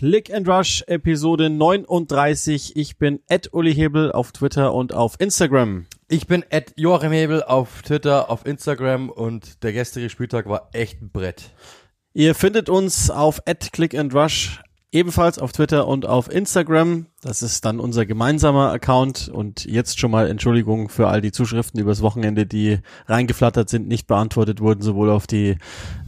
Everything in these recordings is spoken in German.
Click and Rush Episode 39. Ich bin Ed Uli Hebel auf Twitter und auf Instagram. Ich bin Ed Joachim Hebel auf Twitter, auf Instagram und der gestrige Spieltag war echt ein Brett. Ihr findet uns auf Ed Click and Rush ebenfalls auf Twitter und auf Instagram. Das ist dann unser gemeinsamer Account und jetzt schon mal Entschuldigung für all die Zuschriften übers Wochenende, die reingeflattert sind, nicht beantwortet wurden, sowohl auf die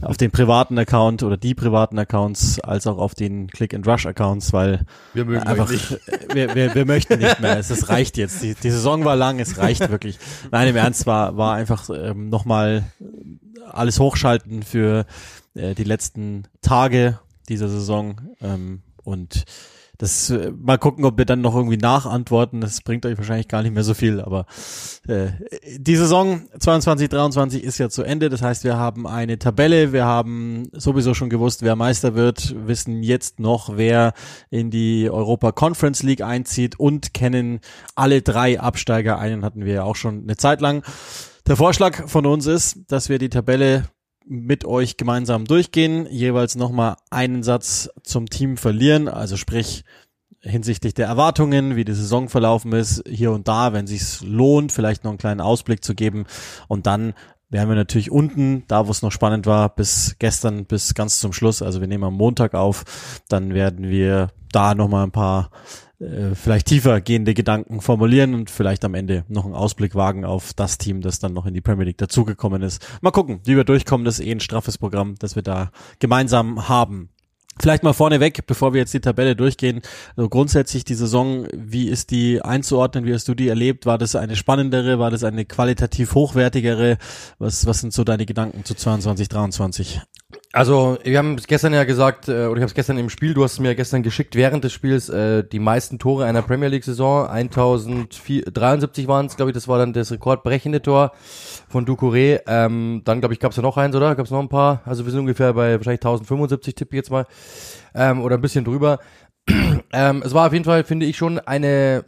auf den privaten Account oder die privaten Accounts als auch auf den Click and Rush Accounts, weil wir mögen einfach nicht. Wir, wir, wir möchten nicht mehr. Es, es reicht jetzt. Die, die Saison war lang, es reicht wirklich. Nein, im Ernst war war einfach ähm, nochmal alles hochschalten für äh, die letzten Tage dieser Saison ähm, und das äh, mal gucken, ob wir dann noch irgendwie nachantworten. Das bringt euch wahrscheinlich gar nicht mehr so viel, aber äh, die Saison 22 23 ist ja zu Ende. Das heißt, wir haben eine Tabelle, wir haben sowieso schon gewusst, wer Meister wird, wissen jetzt noch, wer in die Europa Conference League einzieht und kennen alle drei Absteiger. Einen hatten wir ja auch schon eine Zeit lang. Der Vorschlag von uns ist, dass wir die Tabelle mit euch gemeinsam durchgehen, jeweils nochmal einen Satz zum Team verlieren, also sprich hinsichtlich der Erwartungen, wie die Saison verlaufen ist, hier und da, wenn sich's lohnt, vielleicht noch einen kleinen Ausblick zu geben. Und dann werden wir natürlich unten, da wo es noch spannend war, bis gestern, bis ganz zum Schluss, also wir nehmen am Montag auf, dann werden wir da nochmal ein paar äh, vielleicht tiefer gehende Gedanken formulieren und vielleicht am Ende noch einen Ausblick wagen auf das Team, das dann noch in die Premier League dazugekommen ist. Mal gucken, wie wir durchkommen. Das ist eh ein straffes Programm, das wir da gemeinsam haben. Vielleicht mal vorneweg, bevor wir jetzt die Tabelle durchgehen. Also grundsätzlich die Saison, wie ist die einzuordnen? Wie hast du die erlebt? War das eine spannendere? War das eine qualitativ hochwertigere? Was, was sind so deine Gedanken zu 22, 23? Also, wir haben es gestern ja gesagt, äh, oder ich habe es gestern im Spiel, du hast es mir gestern geschickt, während des Spiels äh, die meisten Tore einer Premier League-Saison, 1073 waren es, glaube ich, das war dann das rekordbrechende Tor von Ducouré. Ähm, dann, glaube ich, gab es ja noch eins, oder? Gab es noch ein paar? Also wir sind ungefähr bei wahrscheinlich 1075, tippe ich jetzt mal, ähm, oder ein bisschen drüber. ähm, es war auf jeden Fall, finde ich, schon eine,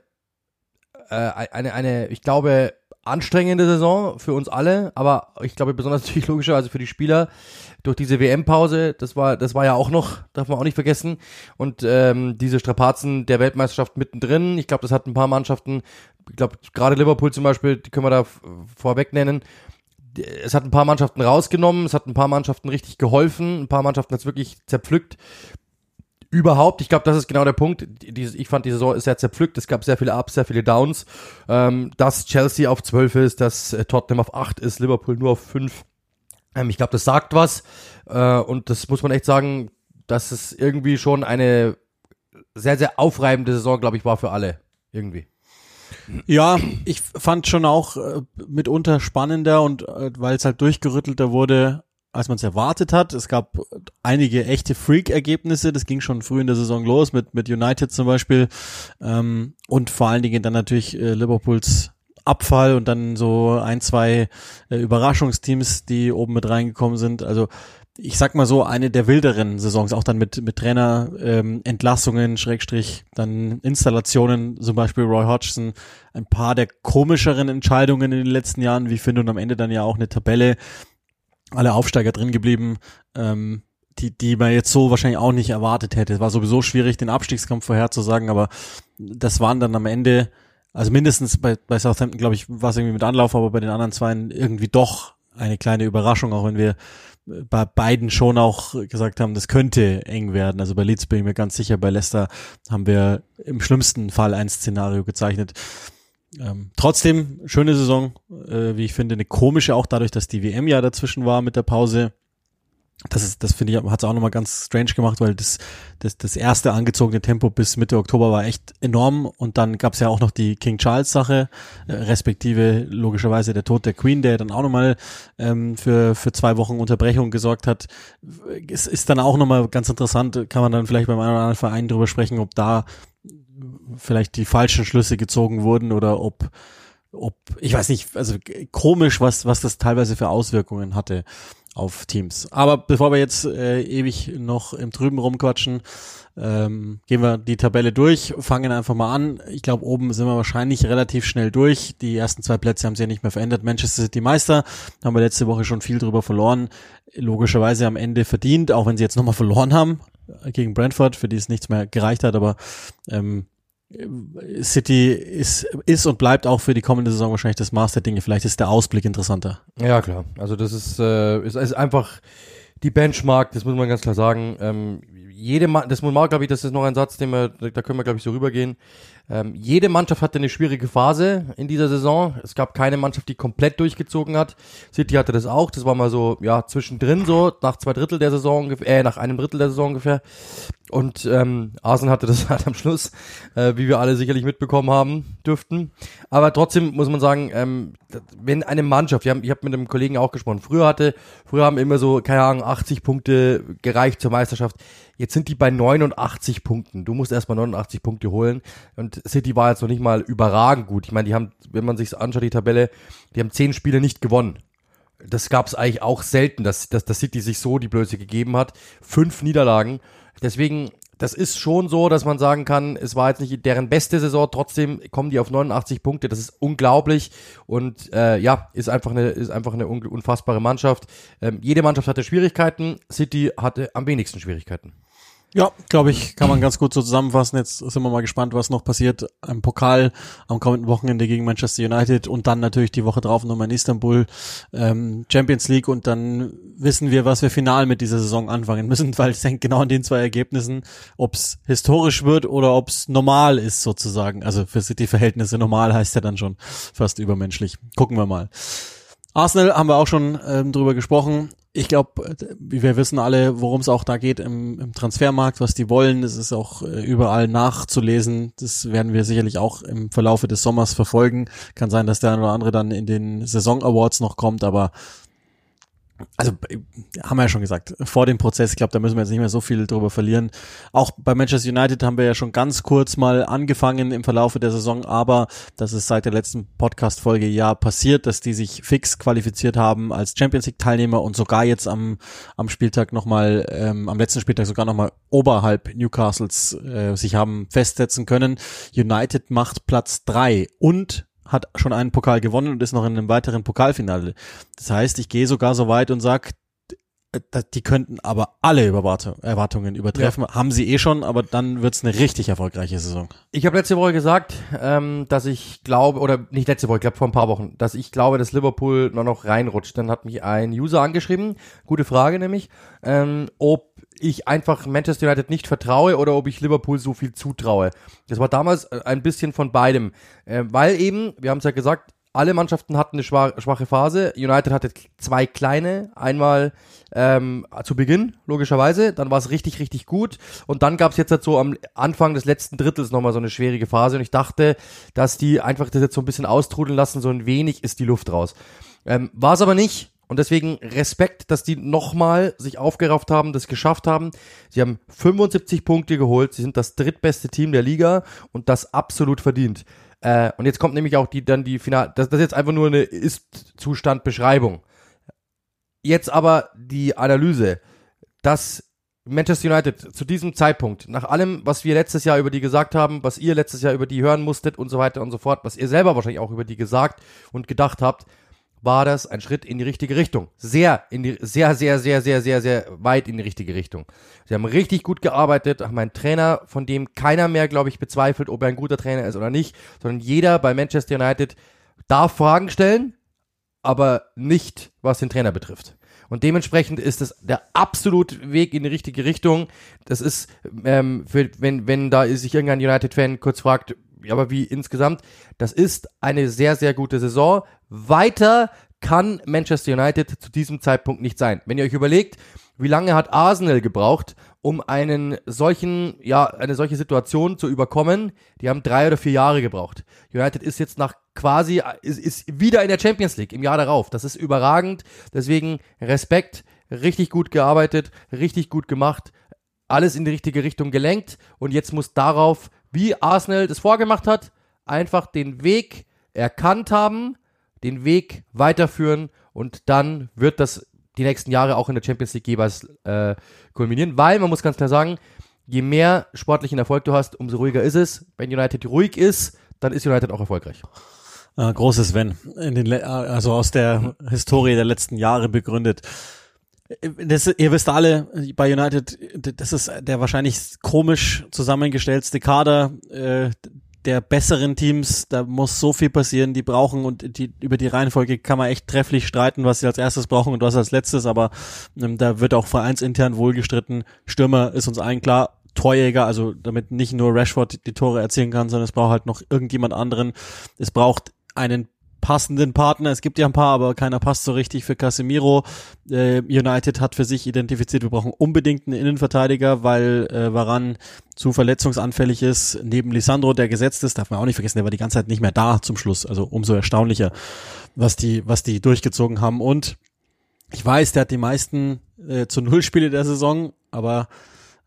äh, eine, eine, ich glaube, anstrengende Saison für uns alle, aber ich glaube besonders natürlich logischerweise für die Spieler durch diese WM-Pause, das war, das war ja auch noch, darf man auch nicht vergessen. Und ähm, diese Strapazen der Weltmeisterschaft mittendrin, ich glaube, das hat ein paar Mannschaften, ich glaube, gerade Liverpool zum Beispiel, die können wir da vorweg nennen. Es hat ein paar Mannschaften rausgenommen, es hat ein paar Mannschaften richtig geholfen, ein paar Mannschaften hat es wirklich zerpflückt überhaupt, ich glaube, das ist genau der Punkt. Ich fand die Saison sehr zerpflückt. Es gab sehr viele Ups, sehr viele Downs. Ähm, dass Chelsea auf 12 ist, dass äh, Tottenham auf 8 ist, Liverpool nur auf 5. Ähm, ich glaube, das sagt was. Äh, und das muss man echt sagen, dass es irgendwie schon eine sehr, sehr aufreibende Saison, glaube ich, war für alle. Irgendwie. Ja, ich fand schon auch äh, mitunter spannender und äh, weil es halt durchgerüttelter wurde, als man es erwartet hat. Es gab einige echte Freak-Ergebnisse. Das ging schon früh in der Saison los mit, mit United zum Beispiel. Ähm, und vor allen Dingen dann natürlich äh, Liverpools Abfall und dann so ein, zwei äh, Überraschungsteams, die oben mit reingekommen sind. Also ich sag mal so, eine der wilderen Saisons, auch dann mit, mit Trainer, ähm, Entlassungen, Schrägstrich, dann Installationen, zum Beispiel Roy Hodgson, ein paar der komischeren Entscheidungen in den letzten Jahren, wie finde und am Ende dann ja auch eine Tabelle, alle Aufsteiger drin geblieben, ähm, die, die man jetzt so wahrscheinlich auch nicht erwartet hätte. Es war sowieso schwierig, den Abstiegskampf vorherzusagen, aber das waren dann am Ende, also mindestens bei, bei Southampton, glaube ich, war es irgendwie mit Anlauf, aber bei den anderen zwei irgendwie doch eine kleine Überraschung, auch wenn wir bei beiden schon auch gesagt haben, das könnte eng werden. Also bei Leeds bin ich mir ganz sicher, bei Leicester haben wir im schlimmsten Fall ein Szenario gezeichnet. Ähm, trotzdem, schöne Saison, äh, wie ich finde, eine komische, auch dadurch, dass die WM ja dazwischen war mit der Pause. Das ist, das finde ich, hat es auch nochmal ganz strange gemacht, weil das, das, das erste angezogene Tempo bis Mitte Oktober war echt enorm und dann gab es ja auch noch die King Charles Sache, äh, respektive logischerweise der Tod der Queen, der dann auch nochmal ähm, für, für zwei Wochen Unterbrechung gesorgt hat. Es ist dann auch nochmal ganz interessant, kann man dann vielleicht beim einen oder anderen Verein drüber sprechen, ob da vielleicht die falschen Schlüsse gezogen wurden oder ob ob ich weiß nicht, also komisch, was was das teilweise für Auswirkungen hatte auf Teams. Aber bevor wir jetzt äh, ewig noch im Trüben rumquatschen, ähm, gehen wir die Tabelle durch, fangen einfach mal an. Ich glaube, oben sind wir wahrscheinlich relativ schnell durch. Die ersten zwei Plätze haben sich ja nicht mehr verändert. Manchester City Meister, haben wir letzte Woche schon viel drüber verloren. Logischerweise am Ende verdient, auch wenn sie jetzt nochmal verloren haben gegen Brentford, für die es nichts mehr gereicht hat, aber ähm, City ist, ist und bleibt auch für die kommende Saison wahrscheinlich das Maß der Dinge. Vielleicht ist der Ausblick interessanter. Ja, klar. Also das ist, äh, ist, ist einfach die Benchmark, das muss man ganz klar sagen. Ähm, jede Ma das man, glaube ich, das ist noch ein Satz, den wir, da können wir, glaube ich, so rübergehen. Ähm, jede Mannschaft hatte eine schwierige Phase in dieser Saison. Es gab keine Mannschaft, die komplett durchgezogen hat. City hatte das auch. Das war mal so, ja, zwischendrin so, nach zwei Drittel der Saison, äh, nach einem Drittel der Saison ungefähr. Und ähm, Arsenal hatte das halt am Schluss, äh, wie wir alle sicherlich mitbekommen haben dürften. Aber trotzdem muss man sagen, ähm, wenn eine Mannschaft, haben, ich habe mit einem Kollegen auch gesprochen, früher hatte, früher haben immer so, keine Ahnung, 80 Punkte gereicht zur Meisterschaft. Jetzt sind die bei 89 Punkten. Du musst erstmal 89 Punkte holen. Und City war jetzt noch nicht mal überragend gut. Ich meine, die haben, wenn man sich anschaut, die Tabelle, die haben zehn Spiele nicht gewonnen. Das gab es eigentlich auch selten, dass, dass, dass City sich so die Blöße gegeben hat. Fünf Niederlagen. Deswegen, das ist schon so, dass man sagen kann, es war jetzt nicht deren beste Saison, trotzdem kommen die auf 89 Punkte. Das ist unglaublich und äh, ja, ist einfach eine, ist einfach eine unfassbare Mannschaft. Ähm, jede Mannschaft hatte Schwierigkeiten, City hatte am wenigsten Schwierigkeiten. Ja, glaube ich, kann man ganz gut so zusammenfassen. Jetzt sind wir mal gespannt, was noch passiert im Pokal am kommenden Wochenende gegen Manchester United und dann natürlich die Woche drauf nochmal in Istanbul ähm, Champions League und dann wissen wir, was wir final mit dieser Saison anfangen müssen, weil es hängt genau an den zwei Ergebnissen, ob es historisch wird oder ob es normal ist sozusagen. Also für City-Verhältnisse normal heißt ja dann schon fast übermenschlich. Gucken wir mal. Arsenal haben wir auch schon ähm, drüber gesprochen ich glaube, wir wissen alle, worum es auch da geht im, im, Transfermarkt, was die wollen. Das ist auch äh, überall nachzulesen. Das werden wir sicherlich auch im Verlaufe des Sommers verfolgen. Kann sein, dass der eine oder andere dann in den Saison Awards noch kommt, aber also äh, haben wir ja schon gesagt, vor dem Prozess, ich glaube, da müssen wir jetzt nicht mehr so viel drüber verlieren. Auch bei Manchester United haben wir ja schon ganz kurz mal angefangen im Verlaufe der Saison, aber das ist seit der letzten Podcast-Folge ja passiert, dass die sich fix qualifiziert haben als Champions League-Teilnehmer und sogar jetzt am, am Spieltag nochmal, ähm, am letzten Spieltag sogar nochmal oberhalb Newcastles äh, sich haben festsetzen können. United macht Platz drei und hat schon einen Pokal gewonnen und ist noch in einem weiteren Pokalfinale. Das heißt, ich gehe sogar so weit und sage, die könnten aber alle Erwartungen übertreffen. Ja. Haben sie eh schon, aber dann wird's eine richtig erfolgreiche Saison. Ich habe letzte Woche gesagt, ähm, dass ich glaube, oder nicht letzte Woche, ich glaube vor ein paar Wochen, dass ich glaube, dass Liverpool nur noch reinrutscht. Dann hat mich ein User angeschrieben, gute Frage nämlich, ähm, ob ich einfach Manchester United nicht vertraue oder ob ich Liverpool so viel zutraue. Das war damals äh, ein bisschen von beidem, äh, weil eben, wir haben es ja gesagt, alle Mannschaften hatten eine schwache Phase. United hatte zwei kleine, einmal ähm, zu Beginn, logischerweise, dann war es richtig, richtig gut und dann gab es jetzt halt so am Anfang des letzten Drittels nochmal so eine schwierige Phase und ich dachte, dass die einfach das jetzt so ein bisschen austrudeln lassen, so ein wenig ist die Luft raus. Ähm, war es aber nicht, und deswegen Respekt, dass die nochmal sich aufgerafft haben, das geschafft haben. Sie haben 75 Punkte geholt. Sie sind das drittbeste Team der Liga und das absolut verdient. Äh, und jetzt kommt nämlich auch die, dann die Final, das, das ist jetzt einfach nur eine Ist-Zustand-Beschreibung. Jetzt aber die Analyse, dass Manchester United zu diesem Zeitpunkt, nach allem, was wir letztes Jahr über die gesagt haben, was ihr letztes Jahr über die hören musstet und so weiter und so fort, was ihr selber wahrscheinlich auch über die gesagt und gedacht habt, war das ein Schritt in die richtige Richtung. Sehr, in die, sehr, sehr, sehr, sehr, sehr, sehr weit in die richtige Richtung. Sie haben richtig gut gearbeitet, haben einen Trainer, von dem keiner mehr, glaube ich, bezweifelt, ob er ein guter Trainer ist oder nicht, sondern jeder bei Manchester United darf Fragen stellen, aber nicht, was den Trainer betrifft. Und dementsprechend ist es der absolute Weg in die richtige Richtung. Das ist, ähm, für, wenn, wenn da sich irgendein United-Fan kurz fragt, aber wie insgesamt, das ist eine sehr, sehr gute Saison. Weiter kann Manchester United zu diesem Zeitpunkt nicht sein. Wenn ihr euch überlegt, wie lange hat Arsenal gebraucht, um einen solchen, ja, eine solche Situation zu überkommen? Die haben drei oder vier Jahre gebraucht. United ist jetzt nach quasi, ist, ist wieder in der Champions League im Jahr darauf. Das ist überragend. Deswegen Respekt, richtig gut gearbeitet, richtig gut gemacht, alles in die richtige Richtung gelenkt und jetzt muss darauf, wie Arsenal das vorgemacht hat, einfach den Weg erkannt haben, den Weg weiterführen und dann wird das die nächsten Jahre auch in der Champions League jeweils äh, kulminieren, weil man muss ganz klar sagen, je mehr sportlichen Erfolg du hast, umso ruhiger ist es. Wenn United ruhig ist, dann ist United auch erfolgreich. Äh, großes Wenn, in den, also aus der Historie der letzten Jahre begründet. Das, ihr wisst alle, bei United, das ist der wahrscheinlich komisch zusammengestellte Kader äh, der besseren Teams. Da muss so viel passieren, die brauchen und die, über die Reihenfolge kann man echt trefflich streiten, was sie als erstes brauchen und was als letztes, aber ähm, da wird auch vereinsintern wohl gestritten. Stürmer ist uns allen klar, Torjäger, also damit nicht nur Rashford die Tore erzielen kann, sondern es braucht halt noch irgendjemand anderen. Es braucht einen passenden Partner. Es gibt ja ein paar, aber keiner passt so richtig für Casemiro. Äh, United hat für sich identifiziert, wir brauchen unbedingt einen Innenverteidiger, weil äh, Varan zu verletzungsanfällig ist. Neben Lisandro, der gesetzt ist, darf man auch nicht vergessen, der war die ganze Zeit nicht mehr da zum Schluss. Also umso erstaunlicher, was die, was die durchgezogen haben. Und ich weiß, der hat die meisten äh, zu Null Spiele der Saison, aber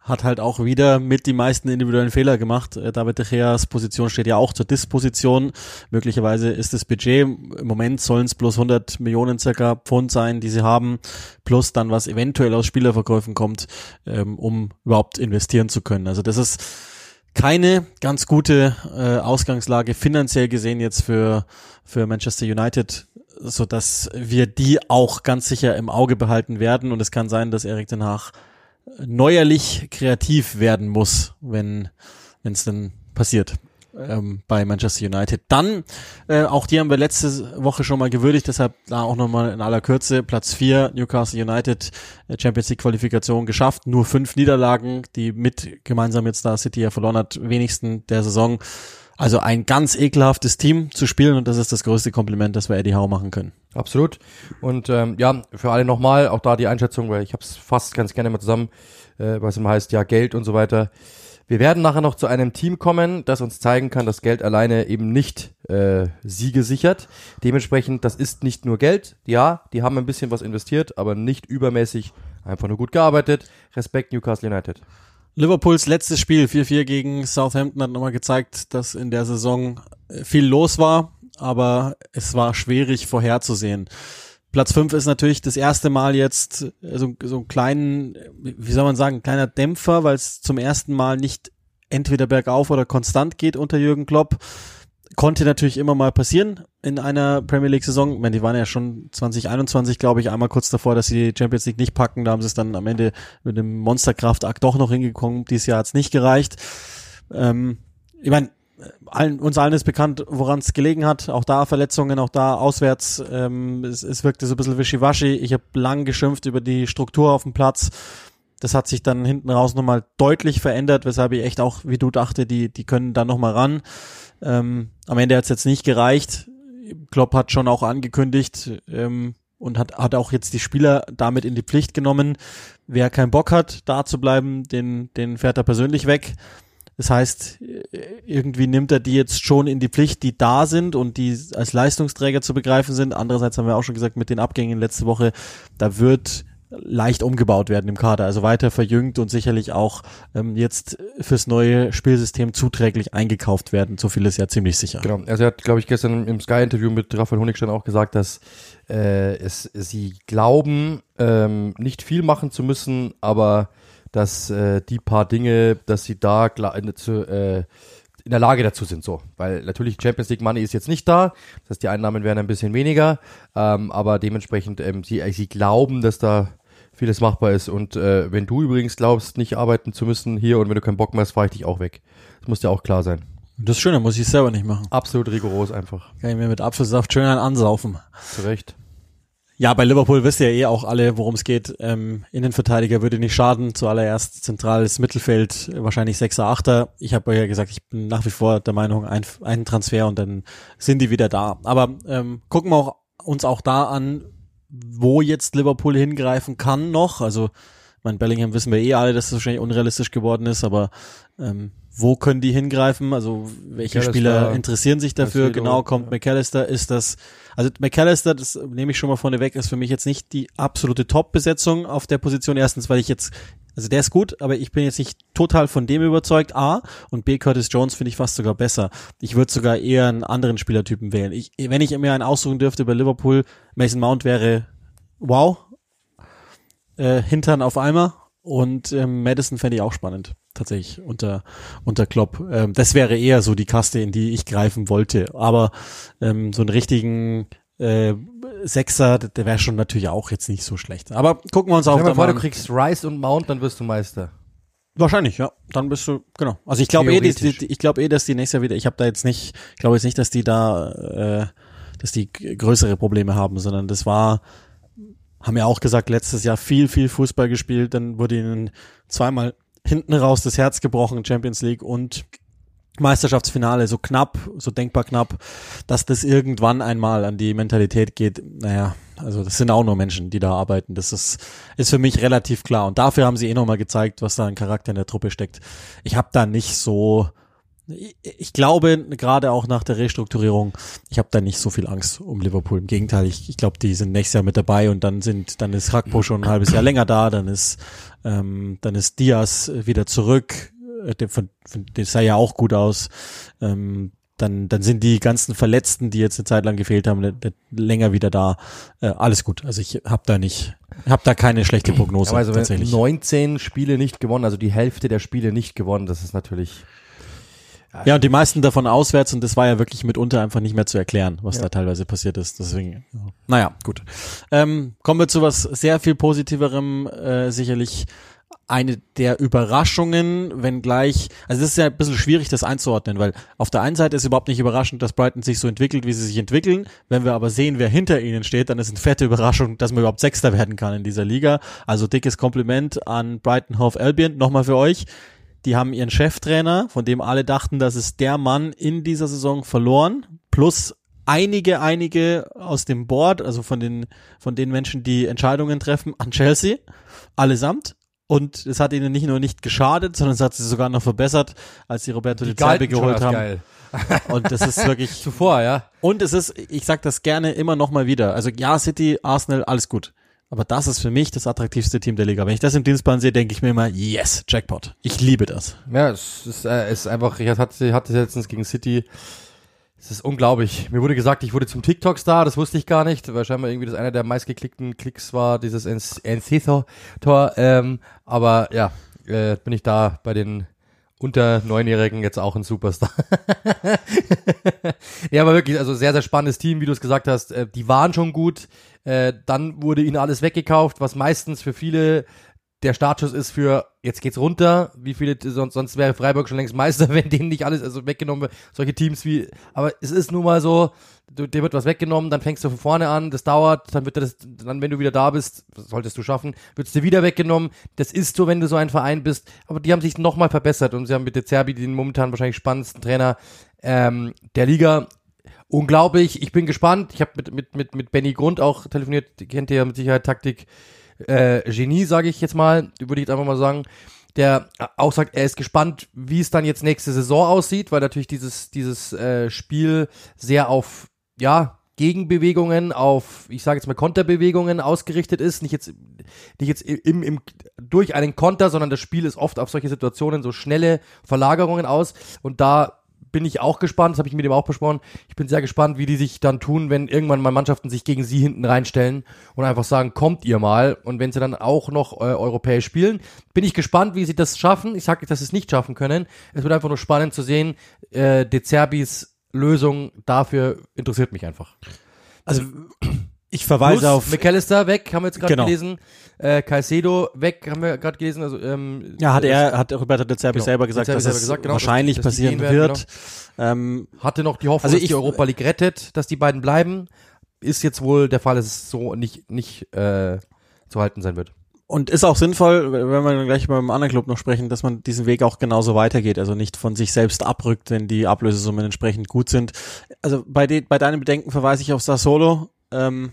hat halt auch wieder mit die meisten individuellen Fehler gemacht. Äh, David De Gea's Position steht ja auch zur Disposition. Möglicherweise ist das Budget, im Moment sollen es bloß 100 Millionen circa Pfund sein, die sie haben, plus dann was eventuell aus Spielerverkäufen kommt, ähm, um überhaupt investieren zu können. Also das ist keine ganz gute äh, Ausgangslage finanziell gesehen jetzt für, für Manchester United, so dass wir die auch ganz sicher im Auge behalten werden. Und es kann sein, dass Erik Den Haag neuerlich kreativ werden muss, wenn es denn passiert ähm, bei Manchester United. Dann, äh, auch die haben wir letzte Woche schon mal gewürdigt, deshalb da auch nochmal in aller Kürze, Platz 4, Newcastle United, äh, Champions League Qualifikation geschafft, nur fünf Niederlagen, die mit gemeinsam jetzt da City ja verloren hat, wenigsten der Saison. Also ein ganz ekelhaftes Team zu spielen und das ist das größte Kompliment, das wir Eddie Howe machen können. Absolut. Und ähm, ja, für alle nochmal, auch da die Einschätzung, weil ich habe es fast ganz gerne mal zusammen, äh, was immer heißt, ja, Geld und so weiter. Wir werden nachher noch zu einem Team kommen, das uns zeigen kann, dass Geld alleine eben nicht äh, Siege sichert. Dementsprechend, das ist nicht nur Geld. Ja, die haben ein bisschen was investiert, aber nicht übermäßig, einfach nur gut gearbeitet. Respekt Newcastle United. Liverpools letztes Spiel 4-4 gegen Southampton hat nochmal gezeigt, dass in der Saison viel los war, aber es war schwierig vorherzusehen. Platz 5 ist natürlich das erste Mal jetzt äh, so, so ein kleinen, wie soll man sagen, ein kleiner Dämpfer, weil es zum ersten Mal nicht entweder bergauf oder konstant geht unter Jürgen Klopp konnte natürlich immer mal passieren in einer Premier League Saison. Ich meine, die waren ja schon 2021, glaube ich, einmal kurz davor, dass sie die Champions League nicht packen. Da haben sie es dann am Ende mit dem Monsterkraftakt doch noch hingekommen. Dieses Jahr hat es nicht gereicht. Ähm, ich meine, allen, uns allen ist bekannt, woran es gelegen hat. Auch da Verletzungen, auch da auswärts. Ähm, es, es wirkte so ein bisschen wischiwaschi. Ich habe lang geschimpft über die Struktur auf dem Platz. Das hat sich dann hinten raus nochmal deutlich verändert, weshalb ich echt auch, wie du dachte, die, die können da nochmal ran. Ähm, am Ende hat es jetzt nicht gereicht. Klopp hat schon auch angekündigt ähm, und hat, hat auch jetzt die Spieler damit in die Pflicht genommen. Wer keinen Bock hat, da zu bleiben, den, den fährt er persönlich weg. Das heißt, irgendwie nimmt er die jetzt schon in die Pflicht, die da sind und die als Leistungsträger zu begreifen sind. Andererseits haben wir auch schon gesagt, mit den Abgängen letzte Woche, da wird leicht umgebaut werden im Kader, also weiter verjüngt und sicherlich auch ähm, jetzt fürs neue Spielsystem zuträglich eingekauft werden. So viel ist ja ziemlich sicher. Genau. Also er hat, glaube ich, gestern im Sky-Interview mit Raphael Honigstein auch gesagt, dass äh, es, sie glauben, ähm, nicht viel machen zu müssen, aber dass äh, die paar Dinge, dass sie da äh, zu, äh, in der Lage dazu sind, so. Weil natürlich Champions League Money ist jetzt nicht da, das heißt, die Einnahmen werden ein bisschen weniger, ähm, aber dementsprechend, ähm, sie, sie glauben, dass da vieles machbar ist. Und äh, wenn du übrigens glaubst, nicht arbeiten zu müssen hier und wenn du keinen Bock mehr hast, fahre ich dich auch weg. Das muss dir auch klar sein. Das ist schön, dann muss ich es selber nicht machen. Absolut rigoros einfach. Kann ich mir mit Apfelsaft schön ansaufen. Zu Recht. Ja, bei Liverpool wisst ihr ja eh auch alle, worum es geht. Ähm, Innenverteidiger würde nicht schaden. Zuallererst zentrales Mittelfeld, wahrscheinlich 6er, 8er. Ich habe ja gesagt, ich bin nach wie vor der Meinung, ein, ein Transfer und dann sind die wieder da. Aber ähm, gucken wir auch, uns auch da an, wo jetzt Liverpool hingreifen kann noch. Also, mein Bellingham wissen wir eh alle, dass das wahrscheinlich unrealistisch geworden ist, aber ähm, wo können die hingreifen? Also welche Spieler interessieren sich dafür? Genau, kommt ja. McAllister, ist das, also McAllister, das nehme ich schon mal vorne weg, ist für mich jetzt nicht die absolute Top-Besetzung auf der Position. Erstens, weil ich jetzt also der ist gut, aber ich bin jetzt nicht total von dem überzeugt, A. Und B, Curtis Jones finde ich fast sogar besser. Ich würde sogar eher einen anderen Spielertypen wählen. Ich, wenn ich mir einen aussuchen dürfte bei Liverpool, Mason Mount wäre wow. Äh, Hintern auf Eimer. Und ähm, Madison fände ich auch spannend, tatsächlich, unter, unter Klopp. Ähm, das wäre eher so die Kaste, in die ich greifen wollte. Aber ähm, so einen richtigen äh, Sechser, der wäre schon natürlich auch jetzt nicht so schlecht. Aber gucken wir uns auch mal vor, mal du kriegst Rice und Mount, dann wirst du Meister. Wahrscheinlich, ja. Dann bist du, genau. Also ich glaube eh, die, die, ich glaube eh, dass die nächstes Jahr wieder, ich habe da jetzt nicht, ich glaube jetzt nicht, dass die da, äh, dass die größere Probleme haben, sondern das war, haben ja auch gesagt, letztes Jahr viel, viel Fußball gespielt, dann wurde ihnen zweimal hinten raus das Herz gebrochen, Champions League und Meisterschaftsfinale so knapp, so denkbar knapp, dass das irgendwann einmal an die Mentalität geht. Naja, also das sind auch nur Menschen, die da arbeiten. Das ist, ist für mich relativ klar. Und dafür haben sie eh nochmal gezeigt, was da an Charakter in der Truppe steckt. Ich habe da nicht so, ich, glaube, gerade auch nach der Restrukturierung, ich habe da nicht so viel Angst um Liverpool. Im Gegenteil, ich, ich glaube, die sind nächstes Jahr mit dabei und dann sind, dann ist Hakpo schon ein halbes Jahr länger da, dann ist, ähm, dann ist Diaz wieder zurück, der, von, von, der sah ja auch gut aus. Ähm, dann, dann sind die ganzen Verletzten, die jetzt eine Zeit lang gefehlt haben, länger wieder da. Äh, alles gut. Also ich habe da nicht, habe da keine schlechte Prognose Aber also tatsächlich. 19 Spiele nicht gewonnen, also die Hälfte der Spiele nicht gewonnen, das ist natürlich. Ja, und die meisten davon auswärts und das war ja wirklich mitunter einfach nicht mehr zu erklären, was Ja. da teilweise passiert ist. Deswegen, ja. naja, gut. Ähm, kommen wir zu was sehr viel positiverem, äh, sicherlich eine der Überraschungen, wenn gleich, also das ist ja ein bisschen schwierig, das einzuordnen, weil auf der einen Seite ist überhaupt nicht überraschend, dass Brighton sich so entwickelt, wie sie sich entwickeln. Wenn wir aber sehen, wer hinter ihnen steht, dann ist eine fette Überraschung, dass man überhaupt Sechster werden kann in dieser Liga. Also dickes Kompliment an Brighton Hove Albion, nochmal für euch. Die haben ihren Cheftrainer, von dem alle dachten, das ist der Mann in dieser Saison verloren, plus einige, einige aus dem Board, also von den, von den Menschen, die Entscheidungen treffen, an Chelsea, allesamt. Und es hat ihnen nicht nur nicht geschadet, sondern es hat sie sogar noch verbessert, als sie Roberto galten schon geholt haben. Geil. Und das ist wirklich, Zuvor, ja. und es ist, ich sag das gerne immer noch mal wieder. Also ja, City, Arsenal, alles gut. Aber das ist für mich das attraktivste Team der Liga. Wenn ich das im Dienstplan sehe, denke ich mir immer, yes, Jackpot. Ich liebe das. Ja, es ist, äh, es ist einfach, ich hatte, hatte letztens gegen City. Es ist unglaublich. Mir wurde gesagt, ich wurde zum TikTok-Star, das wusste ich gar nicht, weil scheinbar irgendwie das einer der meistgeklickten Klicks war, dieses Enciso-Tor. Ähm, aber ja, äh, bin ich da bei den unter Neunjährigen jetzt auch ein Superstar. ja, aber wirklich, also sehr, sehr spannendes Team, wie du es gesagt hast. Äh, die waren schon gut. Äh, dann wurde ihnen alles weggekauft, was meistens für viele der Startschuss ist für jetzt geht's runter, wie viele sonst, sonst wäre Freiburg schon längst Meister, wenn denen nicht alles also weggenommen wird. Solche Teams wie aber es ist nun mal so, du, dir wird was weggenommen, dann fängst du von vorne an, das dauert, dann wird das dann wenn du wieder da bist, solltest du schaffen, wird's dir wieder weggenommen. Das ist so, wenn du so ein Verein bist, aber die haben sich nochmal verbessert und sie haben mit De Zerbi den momentan wahrscheinlich spannendsten Trainer ähm, der Liga unglaublich. Ich bin gespannt. Ich habe mit, mit, mit, mit Benny Grund auch telefoniert. Kennt ihr ja mit Sicherheit Taktik äh, Genie, sage ich jetzt mal. Würde ich jetzt einfach mal sagen. Der auch sagt, er ist gespannt, wie es dann jetzt nächste Saison aussieht, weil natürlich dieses, dieses äh, Spiel sehr auf, ja, Gegenbewegungen, auf, ich sage jetzt mal Konterbewegungen ausgerichtet ist. Nicht jetzt, nicht jetzt im, im, durch einen Konter, sondern das Spiel ist oft auf solche Situationen so schnelle Verlagerungen aus. Und da bin ich auch gespannt, das habe ich mit ihm auch besprochen. Ich bin sehr gespannt, wie die sich dann tun, wenn irgendwann mal Mannschaften sich gegen sie hinten reinstellen und einfach sagen, kommt ihr mal. Und wenn sie dann auch noch äh, europäisch spielen, bin ich gespannt, wie sie das schaffen. Ich sage nicht, dass sie es nicht schaffen können. Es wird einfach nur spannend zu sehen. Äh, De Zerbis Lösung dafür interessiert mich einfach. Also ich verweise Plus, auf McAllister weg, haben wir jetzt gerade Genau. gelesen. Äh, Caicedo weg, haben wir gerade gelesen. Also, ähm, ja, hat er, hat Roberto De Zerbi Genau. selber gesagt, dass es genau, wahrscheinlich dass- dass passieren gehen werden, wird. Ähm, hatte noch die Hoffnung, Also dass ich- die Europa League rettet, dass die beiden bleiben. Ist jetzt wohl der Fall, dass es so nicht, nicht äh, zu halten sein wird. Und ist auch sinnvoll, wenn wir dann gleich beim anderen Club noch sprechen, dass man diesen Weg auch genauso weitergeht, also nicht von sich selbst abrückt, wenn die Ablösesummen entsprechend gut sind. Also bei, de, bei deinen Bedenken verweise ich auf Sassolo. Ähm,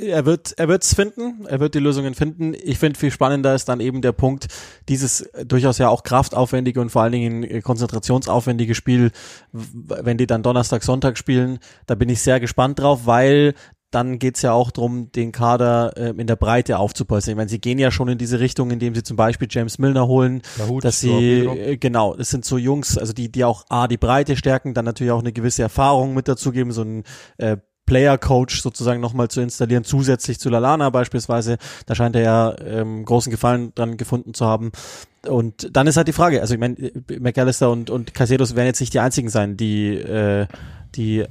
er wird er wird's finden, er wird die Lösungen finden. Ich finde viel spannender ist dann eben der Punkt, dieses durchaus ja auch kraftaufwendige und vor allen Dingen äh, konzentrationsaufwendige Spiel, wenn die dann Donnerstag, Sonntag spielen, da bin ich sehr gespannt drauf, weil dann geht's ja auch drum, den Kader äh, in der Breite aufzupolstern. Ich meine, sie gehen ja schon in diese Richtung, indem sie zum Beispiel James Milner holen, Lahut, dass sie, genau. äh, genau, das sind so Jungs, also die, die auch A, die Breite stärken, dann natürlich auch eine gewisse Erfahrung mit dazugeben, so ein äh, Player-Coach sozusagen nochmal zu installieren, zusätzlich zu Lalana beispielsweise. Da scheint er ja ähm, großen Gefallen dran gefunden zu haben. Und dann ist halt die Frage, also ich meine, McAllister und, und Casedos werden jetzt nicht die einzigen sein, die, äh, die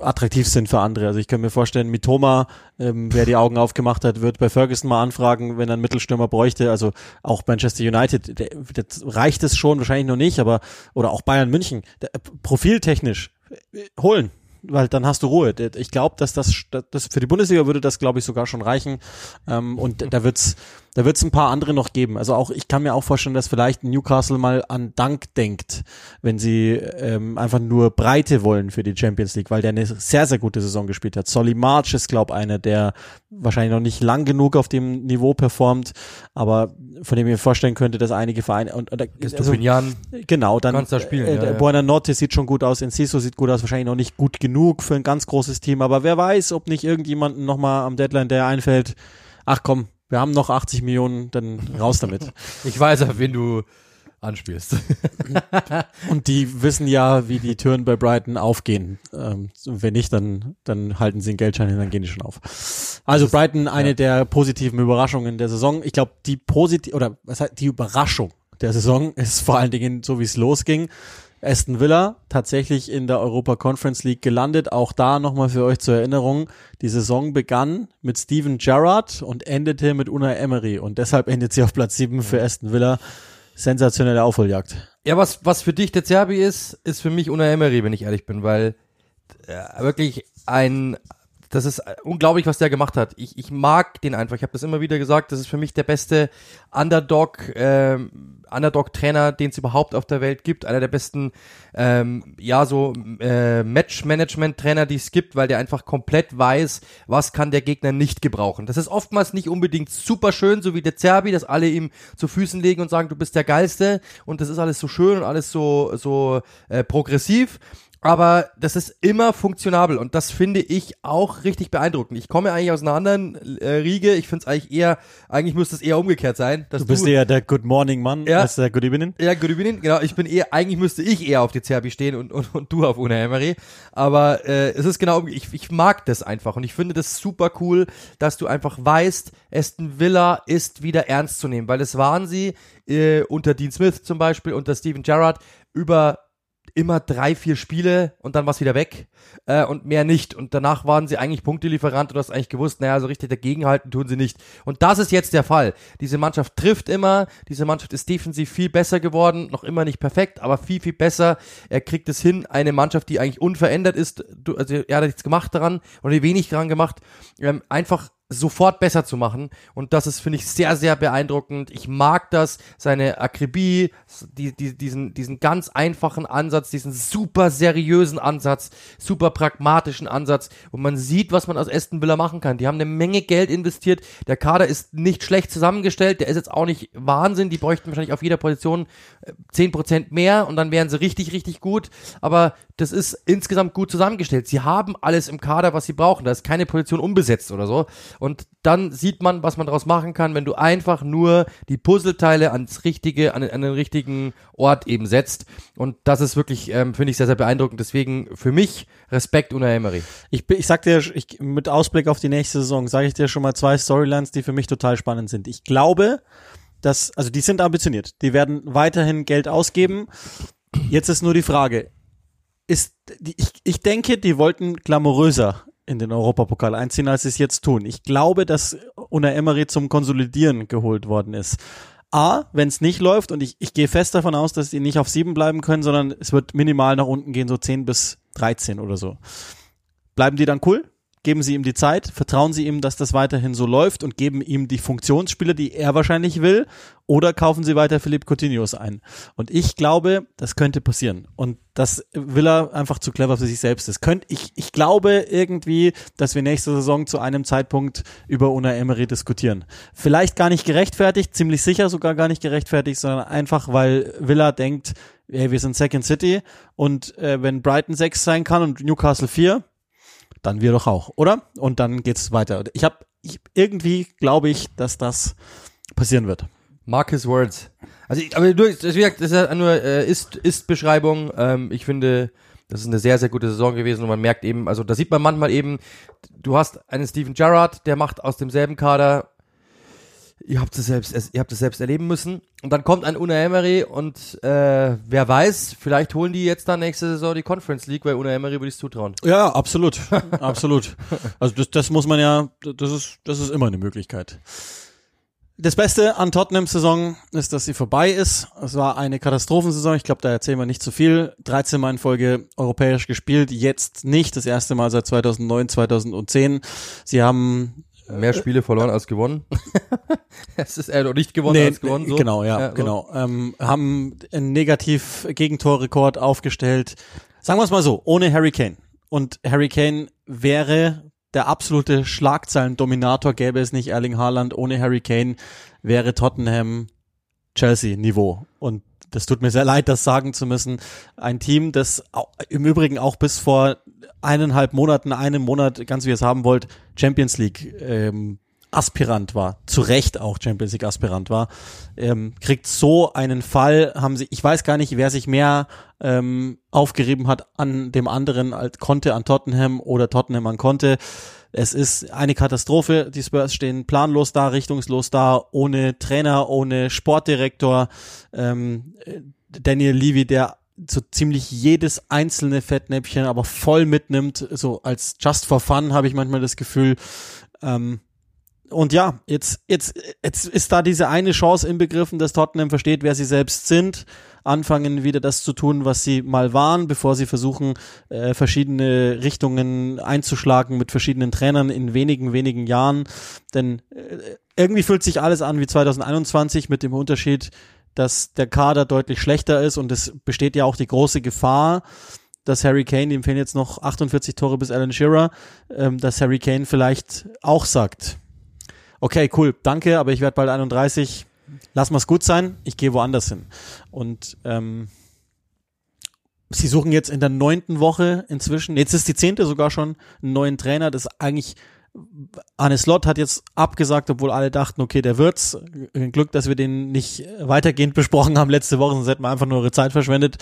attraktiv sind für andere. Also ich kann mir vorstellen, Mitoma, ähm, wer die Augen aufgemacht hat, wird bei Ferguson mal anfragen, wenn er einen Mittelstürmer bräuchte. Also auch Manchester United, der, der reicht es schon, wahrscheinlich noch nicht, aber oder auch Bayern München, der, profiltechnisch äh, holen weil dann hast du Ruhe. Ich glaube, dass das, das für die Bundesliga würde das, glaube ich, sogar schon reichen. Ähm, und da wird's da wird es ein paar andere noch geben. Also auch, ich kann mir auch vorstellen, dass vielleicht Newcastle mal an Dank denkt, wenn sie ähm, einfach nur Breite wollen für die Champions League, weil der eine sehr, sehr gute Saison gespielt hat. Solly March ist, glaube einer, der wahrscheinlich noch nicht lang genug auf dem Niveau performt, aber von dem ich mir vorstellen könnte, dass einige Vereine und, und also, genau, dann kannst da spielen, äh, ja, ja. Norte sieht schon gut aus, Enciso sieht gut aus, wahrscheinlich noch nicht gut genug für ein ganz großes Team, aber wer weiß, ob nicht irgendjemanden nochmal am Deadline der einfällt, ach komm, wir haben noch 80 Millionen, dann raus damit. ich weiß, auf wen du anspielst. und die wissen ja, wie die Türen bei Brighton aufgehen. Ähm, wenn nicht, dann, dann halten sie einen Geldschein hin, dann gehen die schon auf. Also ist, Brighton, eine ja. der positiven Überraschungen der Saison. Ich glaube, die positiv oder was heißt die Überraschung der Saison ist vor allen Dingen so, wie es losging. Aston Villa tatsächlich in der Europa Conference League gelandet. Auch da nochmal für euch zur Erinnerung. Die Saison begann mit Steven Gerrard und endete mit Una Emery. Und deshalb endet sie auf Platz 7 für Aston Villa. Sensationelle Aufholjagd. Ja, was, was für dich der Zerbi ist, ist für mich Una Emery, wenn ich ehrlich bin, weil äh, wirklich ein, das ist unglaublich, was der gemacht hat. Ich, ich mag den einfach. Ich habe das immer wieder gesagt. Das ist für mich der beste Underdog, ähm, Underdog-Trainer, den es überhaupt auf der Welt gibt. Einer der besten, ähm, ja, so äh, Match-Management-Trainer, die es gibt, weil der einfach komplett weiß, was kann der Gegner nicht gebrauchen. Das ist oftmals nicht unbedingt super schön, so wie der Zerbi, dass alle ihm zu Füßen legen und sagen, du bist der Geilste und das ist alles so schön und alles so, so äh, progressiv aber das ist immer funktionabel und das finde ich auch richtig beeindruckend. Ich komme eigentlich aus einer anderen äh, Riege. Ich finde es eigentlich eher, eigentlich müsste es eher umgekehrt sein. du bist du, eher der Good Morning Mann ja, als der Good Evening. Ja, Good Evening, genau. Ich bin eher, eigentlich müsste ich eher auf die Zerbi stehen und, und, und du auf Una Emery. Aber äh, es ist genau, ich, ich mag das einfach und ich finde das super cool, dass du einfach weißt, Aston Villa ist wieder ernst zu nehmen, weil das waren sie äh, unter Dean Smith zum Beispiel, unter Steven Gerrard über immer drei, vier Spiele und dann war es wieder weg äh, und mehr nicht. Und danach waren sie eigentlich Punktelieferant und du hast eigentlich gewusst, naja, so richtig dagegenhalten tun sie nicht. Und das ist jetzt der Fall. Diese Mannschaft trifft immer, diese Mannschaft ist defensiv viel besser geworden, noch immer nicht perfekt, aber viel, viel besser. Er kriegt es hin, eine Mannschaft, die eigentlich unverändert ist, du, also er hat nichts gemacht daran oder wenig daran gemacht, ähm, einfach sofort besser zu machen. Und das ist, finde ich, sehr, sehr beeindruckend. Ich mag das, seine Akribie, die, die, diesen, diesen ganz einfachen Ansatz, diesen super seriösen Ansatz, super pragmatischen Ansatz. Und man sieht, was man aus Aston Villa machen kann. Die haben eine Menge Geld investiert. Der Kader ist nicht schlecht zusammengestellt. Der ist jetzt auch nicht Wahnsinn. Die bräuchten wahrscheinlich auf jeder Position äh, zehn Prozent mehr und dann wären sie richtig, richtig gut. Aber das ist insgesamt gut zusammengestellt. Sie haben alles im Kader, was sie brauchen. Da ist keine Position unbesetzt oder so. Und dann sieht man, was man daraus machen kann, wenn du einfach nur die Puzzleteile ans richtige, an, an den richtigen Ort eben setzt. Und das ist wirklich, ähm, finde ich, sehr, sehr beeindruckend. Deswegen für mich Respekt Una Emery. Ich, ich sag dir, ich, mit Ausblick auf die nächste Saison, sage ich dir schon mal zwei Storylines, die für mich total spannend sind. Ich glaube, dass, also die sind ambitioniert. Die werden weiterhin Geld ausgeben. Jetzt ist nur die Frage, ist, ich, ich denke, die wollten glamouröser in den Europapokal einziehen, als sie es jetzt tun. Ich glaube, dass Una Emery zum Konsolidieren geholt worden ist. A, wenn es nicht läuft, und ich, ich gehe fest davon aus, dass die nicht auf sieben bleiben können, sondern es wird minimal nach unten gehen, so zehn bis dreizehn oder so. Bleiben die dann cool? Geben Sie ihm die Zeit, vertrauen Sie ihm, dass das weiterhin so läuft und geben ihm die Funktionsspieler, die er wahrscheinlich will, oder kaufen Sie weiter Philipp Coutinhos ein. Und ich glaube, das könnte passieren. Und das will er einfach zu clever für sich selbst ist. Könnt, ich, ich glaube irgendwie, dass wir nächste Saison zu einem Zeitpunkt über Una Emery diskutieren. Vielleicht gar nicht gerechtfertigt, ziemlich sicher sogar gar nicht gerechtfertigt, sondern einfach, weil Villa denkt, hey, wir sind Second City und äh, wenn Brighton 6 sein kann und Newcastle 4, dann wir doch auch, oder? Und dann geht's weiter. Ich habe irgendwie glaube ich, dass das passieren wird. Marcus Words. Also, ich, aber du, das, ist ja nur äh, ist ist Beschreibung. Ähm, ich finde, das ist eine sehr sehr gute Saison gewesen und man merkt eben, also da sieht man manchmal eben, du hast einen Steven Gerrard, der macht aus demselben Kader Ihr habt es selbst, es- ihr habt es selbst erleben müssen. Und dann kommt ein Una Emery und äh, wer weiß, vielleicht holen die jetzt dann nächste Saison die Conference League, weil Una Emery würde ich zutrauen. Ja, absolut, absolut. Also das, das muss man ja, das ist, das ist immer eine Möglichkeit. Das Beste an Tottenhams Saison ist, dass sie vorbei ist. Es war eine Katastrophensaison. Ich glaube, da erzählen wir nicht zu viel. 13 Mal in Folge europäisch gespielt, jetzt nicht. Das erste Mal seit 2009, 2010. Sie haben Mehr Spiele verloren als gewonnen. es ist äh, nicht gewonnen als gewonnen. So. Genau, ja, so. genau. Ähm, haben einen negativ Gegentorrekord aufgestellt. Sagen wir es mal so, ohne Harry Kane. Und Harry Kane wäre der absolute Schlagzeilendominator, gäbe es nicht Erling Haaland. Ohne Harry Kane wäre Tottenham Chelsea-Niveau. Und das tut mir sehr leid, das sagen zu müssen. Ein Team, das im Übrigen auch bis vor eineinhalb Monaten, einem Monat, ganz wie ihr es haben wollt, Champions League ähm, Aspirant war, zu Recht auch Champions League Aspirant war, ähm, kriegt so einen Fall, haben sie, ich weiß gar nicht, wer sich mehr ähm, aufgerieben hat an dem anderen als Conte an Tottenham oder Tottenham an Conte. Es ist eine Katastrophe. Die Spurs stehen planlos da, richtungslos da, ohne Trainer, ohne Sportdirektor. Ähm, äh, Daniel Levy, der so ziemlich jedes einzelne Fettnäpfchen aber voll mitnimmt, so als just for fun habe ich manchmal das Gefühl. Ähm, und ja, jetzt, jetzt, jetzt ist da diese eine Chance inbegriffen, dass Tottenham versteht, wer sie selbst sind, anfangen wieder das zu tun, was sie mal waren, bevor sie versuchen, äh, verschiedene Richtungen einzuschlagen mit verschiedenen Trainern in wenigen, wenigen Jahren. Denn äh, irgendwie fühlt sich alles an wie 2021 mit dem Unterschied, dass der Kader deutlich schlechter ist und es besteht ja auch die große Gefahr, dass Harry Kane, ihm fehlen jetzt noch 48 Tore bis Alan Shearer, ähm, dass Harry Kane vielleicht auch sagt, okay, cool, danke, aber ich werde bald 31, lass mal's gut sein, ich gehe woanders hin. Und ähm, sie suchen jetzt in der neunten Woche inzwischen, jetzt ist die zehnte sogar schon, einen neuen Trainer, das ist eigentlich Arne Slot hat jetzt abgesagt, obwohl alle dachten, okay, der wird's. Glück, dass wir den nicht weitergehend besprochen haben letzte Woche, sonst hätten wir einfach nur ihre Zeit verschwendet.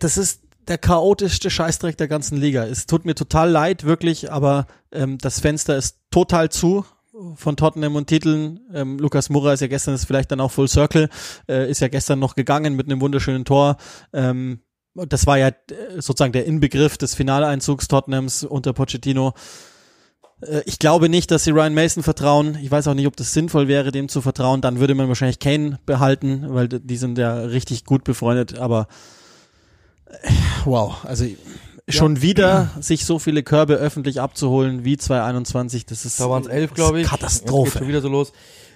Das ist der chaotischste Scheißdreck der ganzen Liga. Es tut mir total leid, wirklich, aber ähm, das Fenster ist total zu von Tottenham und Titeln. Ähm, Lukas Mura ist ja gestern, ist vielleicht dann auch Full Circle, äh, ist ja gestern noch gegangen mit einem wunderschönen Tor. Ähm, das war ja äh, sozusagen der Inbegriff des Finaleinzugs Tottenhams unter Pochettino. Äh, Ich glaube nicht, dass sie Ryan Mason vertrauen. Ich weiß auch nicht, ob das sinnvoll wäre, dem zu vertrauen. Dann würde man wahrscheinlich Kane behalten, weil die sind ja richtig gut befreundet. Aber äh, wow, also schon wieder sich so viele Körbe öffentlich abzuholen wie 2021, das ist Da waren es elf, glaube ich. Katastrophe. schon wieder so los.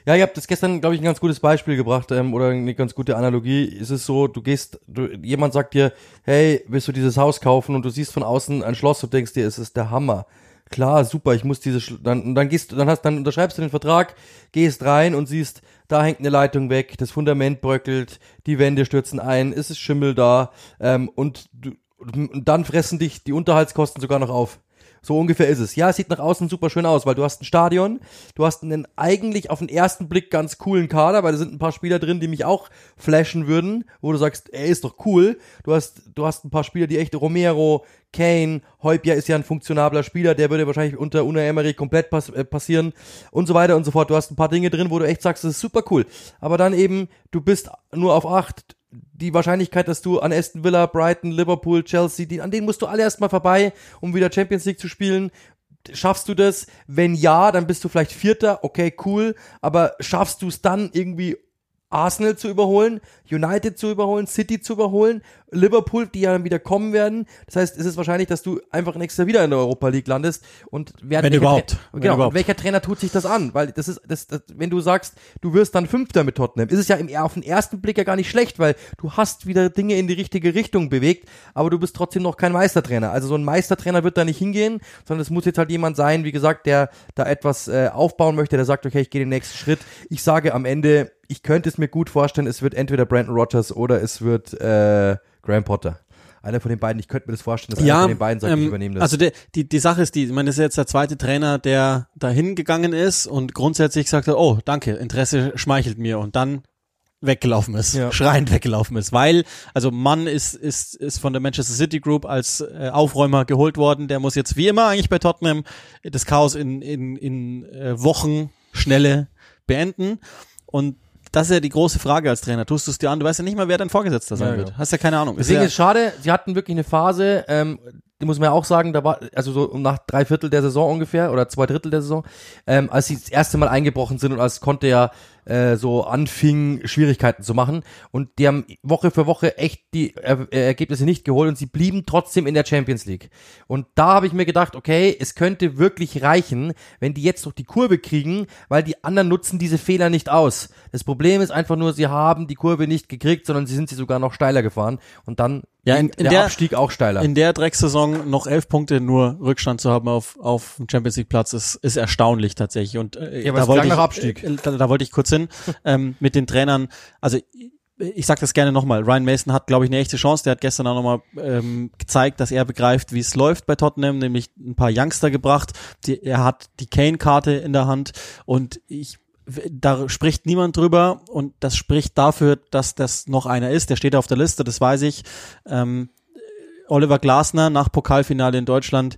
Ja, ihr habt das gestern, glaube ich, ein ganz gutes Beispiel gebracht ähm, oder eine ganz gute Analogie. Es ist so, du gehst, du, jemand sagt dir, hey, willst du dieses Haus kaufen und du siehst von außen ein Schloss und denkst dir, es ist der Hammer. Klar, super, ich muss diese, Sch dann, und dann gehst du, dann hast, dann unterschreibst du den Vertrag, gehst rein und siehst, da hängt eine Leitung weg, das Fundament bröckelt, die Wände stürzen ein, es ist Schimmel da, ähm, und du, und dann fressen dich die Unterhaltskosten sogar noch auf. So ungefähr ist es. Ja, es sieht nach außen super schön aus, weil du hast ein Stadion, du hast einen eigentlich auf den ersten Blick ganz coolen Kader, weil da sind ein paar Spieler drin, die mich auch flashen würden, wo du sagst, er ist doch cool. Du hast, du hast ein paar Spieler, die echt Romero, Kane, Heupja ist ja ein funktionabler Spieler, der würde wahrscheinlich unter Una Emery komplett pass äh, passieren und so weiter und so fort. Du hast ein paar Dinge drin, wo du echt sagst, das ist super cool. Aber dann eben, du bist nur auf acht, die Wahrscheinlichkeit, dass du an Aston Villa, Brighton, Liverpool, Chelsea, die, an denen musst du alle erstmal vorbei, um wieder Champions League zu spielen. Schaffst du das? Wenn ja, dann bist du vielleicht Vierter, okay, cool, aber schaffst du es dann irgendwie Arsenal zu überholen, United zu überholen, City zu überholen, Liverpool, die ja dann wieder kommen werden. Das heißt, es ist wahrscheinlich, dass du einfach nächstes Jahr wieder in der Europa League landest. Und wer, Wenn überhaupt. Tra- Wenn Genau, überhaupt. und welcher Trainer tut sich das an? Weil das ist, das, das, wenn du sagst, du wirst dann Fünfter mit Tottenham, ist es ja im, auf den ersten Blick ja gar nicht schlecht, weil du hast wieder Dinge in die richtige Richtung bewegt, aber du bist trotzdem noch kein Meistertrainer. Also so ein Meistertrainer wird da nicht hingehen, sondern es muss jetzt halt jemand sein, wie gesagt, der da etwas äh, aufbauen möchte, der sagt, okay, ich gehe den nächsten Schritt. Ich sage am Ende, ich könnte es mir gut vorstellen, es wird entweder Brandon Rogers oder es wird äh, Graham Potter. Einer von den beiden, ich könnte mir das vorstellen, dass einer Ja, von den beiden sagt, ich ähm, übernehme das. also die, die, die Sache ist die, ich meine, das ist jetzt der zweite Trainer, der dahin gegangen ist und grundsätzlich gesagt hat, oh, danke, Interesse schmeichelt mir und dann weggelaufen ist, Ja. schreiend weggelaufen ist, weil also Mann ist ist ist von der Manchester City Group als äh, Aufräumer geholt worden, der muss jetzt wie immer eigentlich bei Tottenham das Chaos in in in äh, Wochen schnelle beenden und das ist ja die große Frage als Trainer. Tust du es dir an? Du weißt ja nicht mal, wer dein Vorgesetzter sein Ja, wird. ja. Hast ja keine Ahnung. Ist Deswegen ja, ist schade, sie hatten wirklich eine Phase, ähm, muss man ja auch sagen, da war, also so nach drei Viertel der Saison ungefähr oder zwei Drittel der Saison, ähm, als sie das erste Mal eingebrochen sind und als Conte ja äh, so anfing, Schwierigkeiten zu machen. Und die haben Woche für Woche echt die er äh, Ergebnisse nicht geholt und sie blieben trotzdem in der Champions League. Und da habe ich mir gedacht, okay, es könnte wirklich reichen, wenn die jetzt noch die Kurve kriegen, weil die anderen nutzen diese Fehler nicht aus. Das Problem ist einfach nur, sie haben die Kurve nicht gekriegt, sondern sie sind sie sogar noch steiler gefahren und dann Ja, in- in der, der- Abstieg auch steiler. in der Drecksaison noch elf Punkte nur Rückstand zu haben auf auf dem Champions League Platz ist ist erstaunlich tatsächlich und äh, Ja, aber da wollte ich nach Abstieg. Äh, da, da wollte ich kurz hin ähm, mit den Trainern. Also ich, ich sag das gerne nochmal. Ryan Mason hat, glaube ich, eine echte Chance. Der hat gestern auch nochmal ähm, gezeigt, dass er begreift, wie es läuft bei Tottenham, nämlich ein paar Youngster gebracht. Die, er hat die Kane-Karte in der Hand und ich da spricht niemand drüber und das spricht dafür, dass das noch einer ist. Der steht auf der Liste, das weiß ich. Ähm, Oliver Glasner nach Pokalfinale in Deutschland,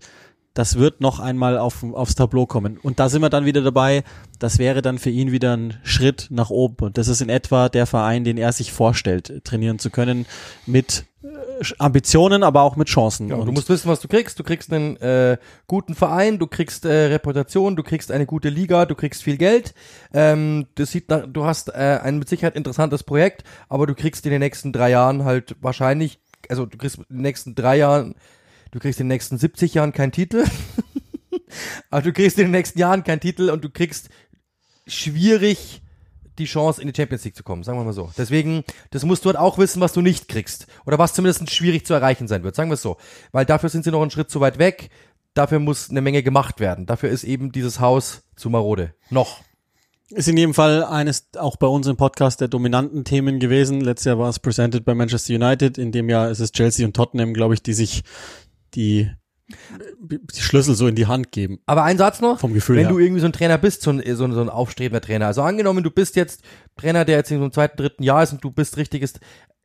das wird noch einmal auf, aufs Tableau kommen. Und da sind wir dann wieder dabei, das wäre dann für ihn wieder ein Schritt nach oben. Und das ist in etwa der Verein, den er sich vorstellt, trainieren zu können, mit äh, Ambitionen, aber auch mit Chancen. Ja, Und du musst wissen, was du kriegst. Du kriegst einen äh, guten Verein, du kriegst äh, Reputation, du kriegst eine gute Liga, du kriegst viel Geld. Ähm, das sieht nach, du hast äh, ein mit Sicherheit interessantes Projekt, aber du kriegst in den nächsten drei Jahren halt wahrscheinlich, also du kriegst in den nächsten drei Jahren, du kriegst in den nächsten 70 Jahren keinen Titel. aber du kriegst in den nächsten Jahren keinen Titel und du kriegst schwierig die Chance, in die Champions League zu kommen, sagen wir mal so. Deswegen, das musst du halt auch wissen, was du nicht kriegst. Oder was zumindest schwierig zu erreichen sein wird, sagen wir es so. Weil dafür sind sie noch einen Schritt zu weit weg. Dafür muss eine Menge gemacht werden. Dafür ist eben dieses Haus zu marode. Noch. ist in jedem Fall eines auch bei uns im Podcast der dominanten Themen gewesen. Letztes Jahr war es presented bei Manchester United. In dem Jahr ist es Chelsea und Tottenham, glaube ich, die sich die, die Schlüssel so in die Hand geben. Aber ein Satz noch. Vom Gefühl Wenn her. du irgendwie so ein Trainer bist, so ein, so ein, so ein aufstrebender Trainer. Also angenommen, du bist jetzt Trainer, der jetzt in so einem zweiten, dritten Jahr ist und du bist richtiges,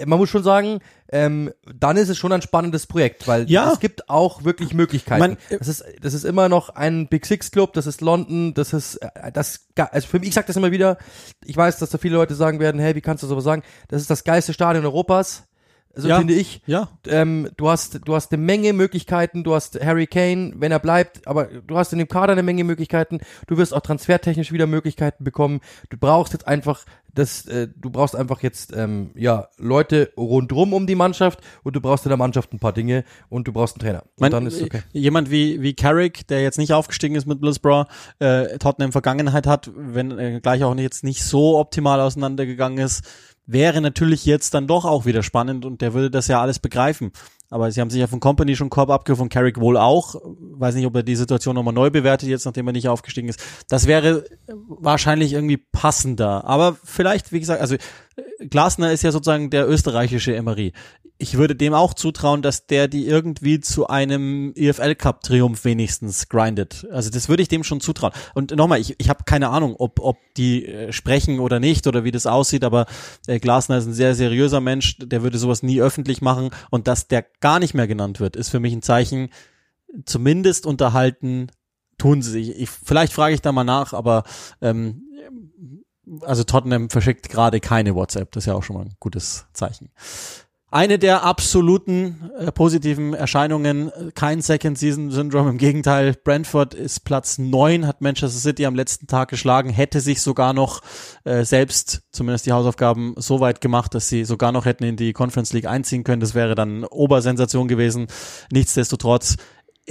man muss schon sagen, ähm, dann ist es schon ein spannendes Projekt, weil Ja. es gibt auch wirklich Möglichkeiten. Man- das ist, das ist immer noch ein Big Six Club, das ist London, das ist, äh, das, also für mich, ich sag das immer wieder, ich weiß, dass da viele Leute sagen werden, hey, wie kannst du sowas sagen? Das ist das geilste Stadion Europas. So Ja. finde ich Ja, ähm, du hast du hast eine Menge Möglichkeiten, du hast Harry Kane, wenn er bleibt, aber du hast in dem Kader eine Menge Möglichkeiten, du wirst auch transfertechnisch wieder Möglichkeiten bekommen. Du brauchst jetzt einfach das äh, du brauchst einfach jetzt ähm, ja Leute rundrum um die Mannschaft und du brauchst in der Mannschaft ein paar Dinge und du brauchst einen Trainer. Und Mein, dann ist okay. Jemand wie, wie Carrick, der jetzt nicht aufgestiegen ist mit Middlesbrough, äh, Tottenham Vergangenheit hat, wenn er gleich auch jetzt nicht so optimal auseinandergegangen ist, wäre natürlich jetzt dann doch auch wieder spannend und der würde das ja alles begreifen. Aber sie haben sich ja von Company schon Korb abgeworfen, von Carrick wohl auch. Weiß nicht, ob er die Situation nochmal neu bewertet, jetzt nachdem er nicht aufgestiegen ist. Das wäre wahrscheinlich irgendwie passender. Aber vielleicht, wie gesagt, also äh, Glasner ist ja sozusagen der österreichische Emery. Ich würde dem auch zutrauen, dass der die irgendwie zu einem EFL Cup Triumph wenigstens grindet. Also das würde ich dem schon zutrauen. Und nochmal, ich, ich habe keine Ahnung, ob, ob die äh, sprechen oder nicht oder wie das aussieht, aber äh, Glasner ist ein sehr seriöser Mensch, der würde sowas nie öffentlich machen und dass der gar nicht mehr genannt wird, ist für mich ein Zeichen, zumindest unterhalten tun sie sich. Ich, vielleicht frage ich da mal nach, aber ähm, also Tottenham verschickt gerade keine WhatsApp, das ist ja auch schon mal ein gutes Zeichen. Eine der absoluten äh, positiven Erscheinungen, äh, kein Second Season Syndrome, im Gegenteil, Brentford ist Platz neun, hat Manchester City am letzten Tag geschlagen, hätte sich sogar noch äh, selbst zumindest die Hausaufgaben so weit gemacht, dass sie sogar noch hätten in die Conference League einziehen können. Das wäre dann Obersensation gewesen. Nichtsdestotrotz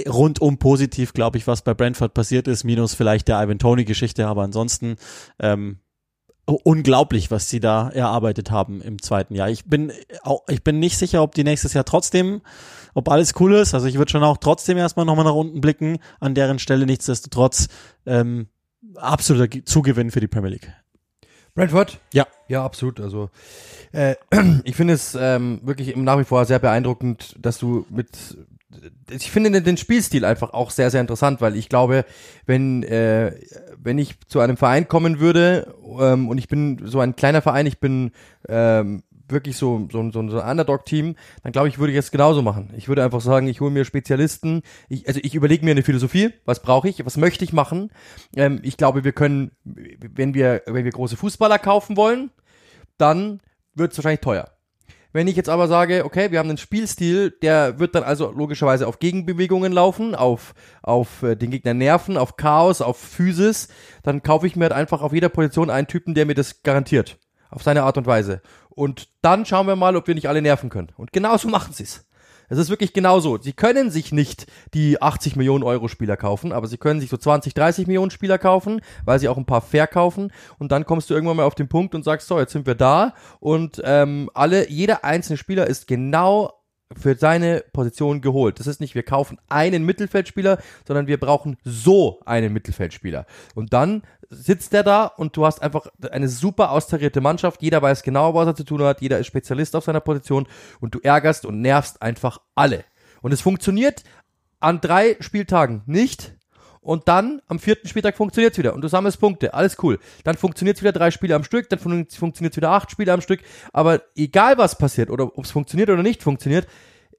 rundum positiv, glaube ich, was bei Brentford passiert ist, minus vielleicht der Ivan Tony Geschichte, aber ansonsten ähm, unglaublich, was sie da erarbeitet haben im zweiten Jahr. Ich bin auch, ich bin nicht sicher, ob die nächstes Jahr trotzdem, ob alles cool ist. Also ich würde schon auch trotzdem erstmal nochmal nach unten blicken an deren Stelle. Nichtsdestotrotz ähm, absoluter Ge- Zugewinn für die Premier League. Brentford? Ja. Ja, absolut. Also äh, ich finde es ähm, wirklich nach wie vor sehr beeindruckend, dass du mit ich finde den Spielstil einfach auch sehr, sehr interessant, weil ich glaube, wenn, äh, wenn ich zu einem Verein kommen würde ähm, und ich bin so ein kleiner Verein, ich bin ähm, wirklich so, so, so, so ein Underdog-Team, dann glaube ich, würde ich es genauso machen. Ich würde einfach sagen, ich hole mir Spezialisten, ich, also ich überlege mir eine Philosophie, was brauche ich, was möchte ich machen. Ähm, ich glaube, wir können, wenn wir, wenn wir große Fußballer kaufen wollen, dann wird es wahrscheinlich teuer. Wenn ich jetzt aber sage, okay, wir haben einen Spielstil, der wird dann also logischerweise auf Gegenbewegungen laufen, auf, auf äh, den Gegner nerven, auf Chaos, auf Physis, dann kaufe ich mir halt einfach auf jeder Position einen Typen, der mir das garantiert. Auf seine Art und Weise. Und dann schauen wir mal, ob wir nicht alle nerven können. Und genauso machen sie es. Es ist wirklich genauso. Sie können sich nicht die 80 Millionen Euro Spieler kaufen, aber sie können sich so 20, 30 Millionen Spieler kaufen, weil sie auch ein paar verkaufen. Und dann kommst du irgendwann mal auf den Punkt und sagst, so, jetzt sind wir da. Und ähm, alle, jeder einzelne Spieler ist genau für seine Position geholt. Das ist nicht, wir kaufen einen Mittelfeldspieler, sondern wir brauchen so einen Mittelfeldspieler. Und dann sitzt der da und du hast einfach eine super austarierte Mannschaft. Jeder weiß genau, was er zu tun hat. Jeder ist Spezialist auf seiner Position und du ärgerst und nervst einfach alle. Und es funktioniert an drei Spieltagen nicht. Und dann am vierten Spieltag funktioniert es wieder und du sammelst Punkte, alles cool. Dann funktioniert es wieder drei Spiele am Stück, dann fun funktioniert es wieder acht Spiele am Stück. Aber egal was passiert oder ob es funktioniert oder nicht funktioniert,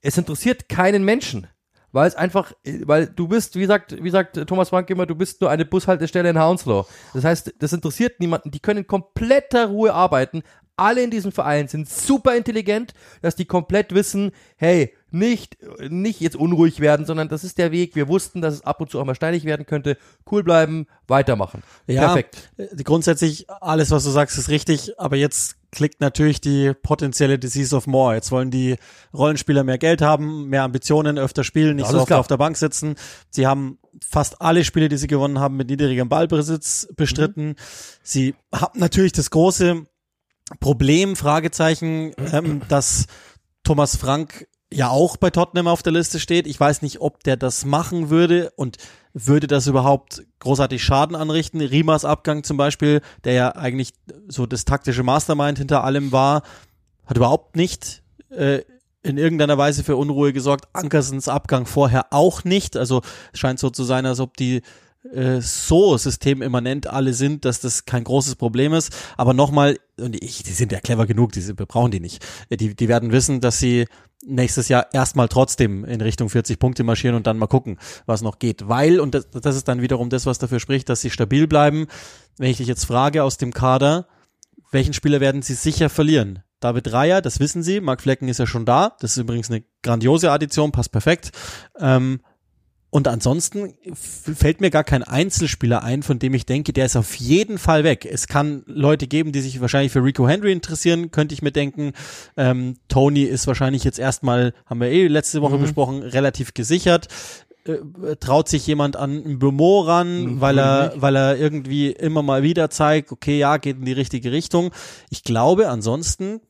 es interessiert keinen Menschen weil es einfach, weil du bist, wie sagt, wie sagt Thomas Frank immer, du bist nur eine Bushaltestelle in Hounslow. Das heißt, das interessiert niemanden, die können in kompletter Ruhe arbeiten. Alle in diesem Verein sind super intelligent, dass die komplett wissen, hey, nicht, nicht jetzt unruhig werden, sondern das ist der Weg. Wir wussten, dass es ab und zu auch mal steinig werden könnte. Cool bleiben, weitermachen. Ja, Perfekt. Äh, grundsätzlich alles, was du sagst, ist richtig, aber jetzt klickt natürlich die potenzielle Disease of More. Jetzt wollen die Rollenspieler mehr Geld haben, mehr Ambitionen, öfter spielen, nicht so oft klar. auf der Bank sitzen. Sie haben fast alle Spiele, die sie gewonnen haben, mit niedrigem Ballbesitz bestritten. Mhm. Sie haben natürlich das große Problem, Fragezeichen, ähm, dass Thomas Frank ja auch bei Tottenham auf der Liste steht. Ich weiß nicht, ob der das machen würde und würde das überhaupt großartig Schaden anrichten. Rimas Abgang zum Beispiel, der ja eigentlich so das taktische Mastermind hinter allem war, hat überhaupt nicht äh, in irgendeiner Weise für Unruhe gesorgt. Ankersens Abgang vorher auch nicht. Also es scheint so zu sein, als ob die äh, so systemimmanent alle sind, dass das kein großes Problem ist. Aber nochmal, und ich, die sind ja clever genug, die, wir brauchen die nicht. Die, die werden wissen, dass sie nächstes Jahr erstmal trotzdem in Richtung 40 Punkte marschieren und dann mal gucken, was noch geht. Weil, und das, das ist dann wiederum das, was dafür spricht, dass sie stabil bleiben. Wenn ich dich jetzt frage aus dem Kader, welchen Spieler werden sie sicher verlieren? David Reier, das wissen sie. Mark Flecken ist ja schon da. Das ist übrigens eine grandiose Addition, passt perfekt. Ähm, und ansonsten fällt mir gar kein Einzelspieler ein, von dem ich denke, der ist auf jeden Fall weg. Es kann Leute geben, die sich wahrscheinlich für Rico Henry interessieren, könnte ich mir denken. Ähm, Tony ist wahrscheinlich jetzt erstmal, haben wir eh letzte Woche mhm. besprochen, relativ gesichert. Äh, traut sich jemand an ein Bümo ran, mhm. weil er, weil er irgendwie immer mal wieder zeigt, okay, ja, geht in die richtige Richtung. Ich glaube, ansonsten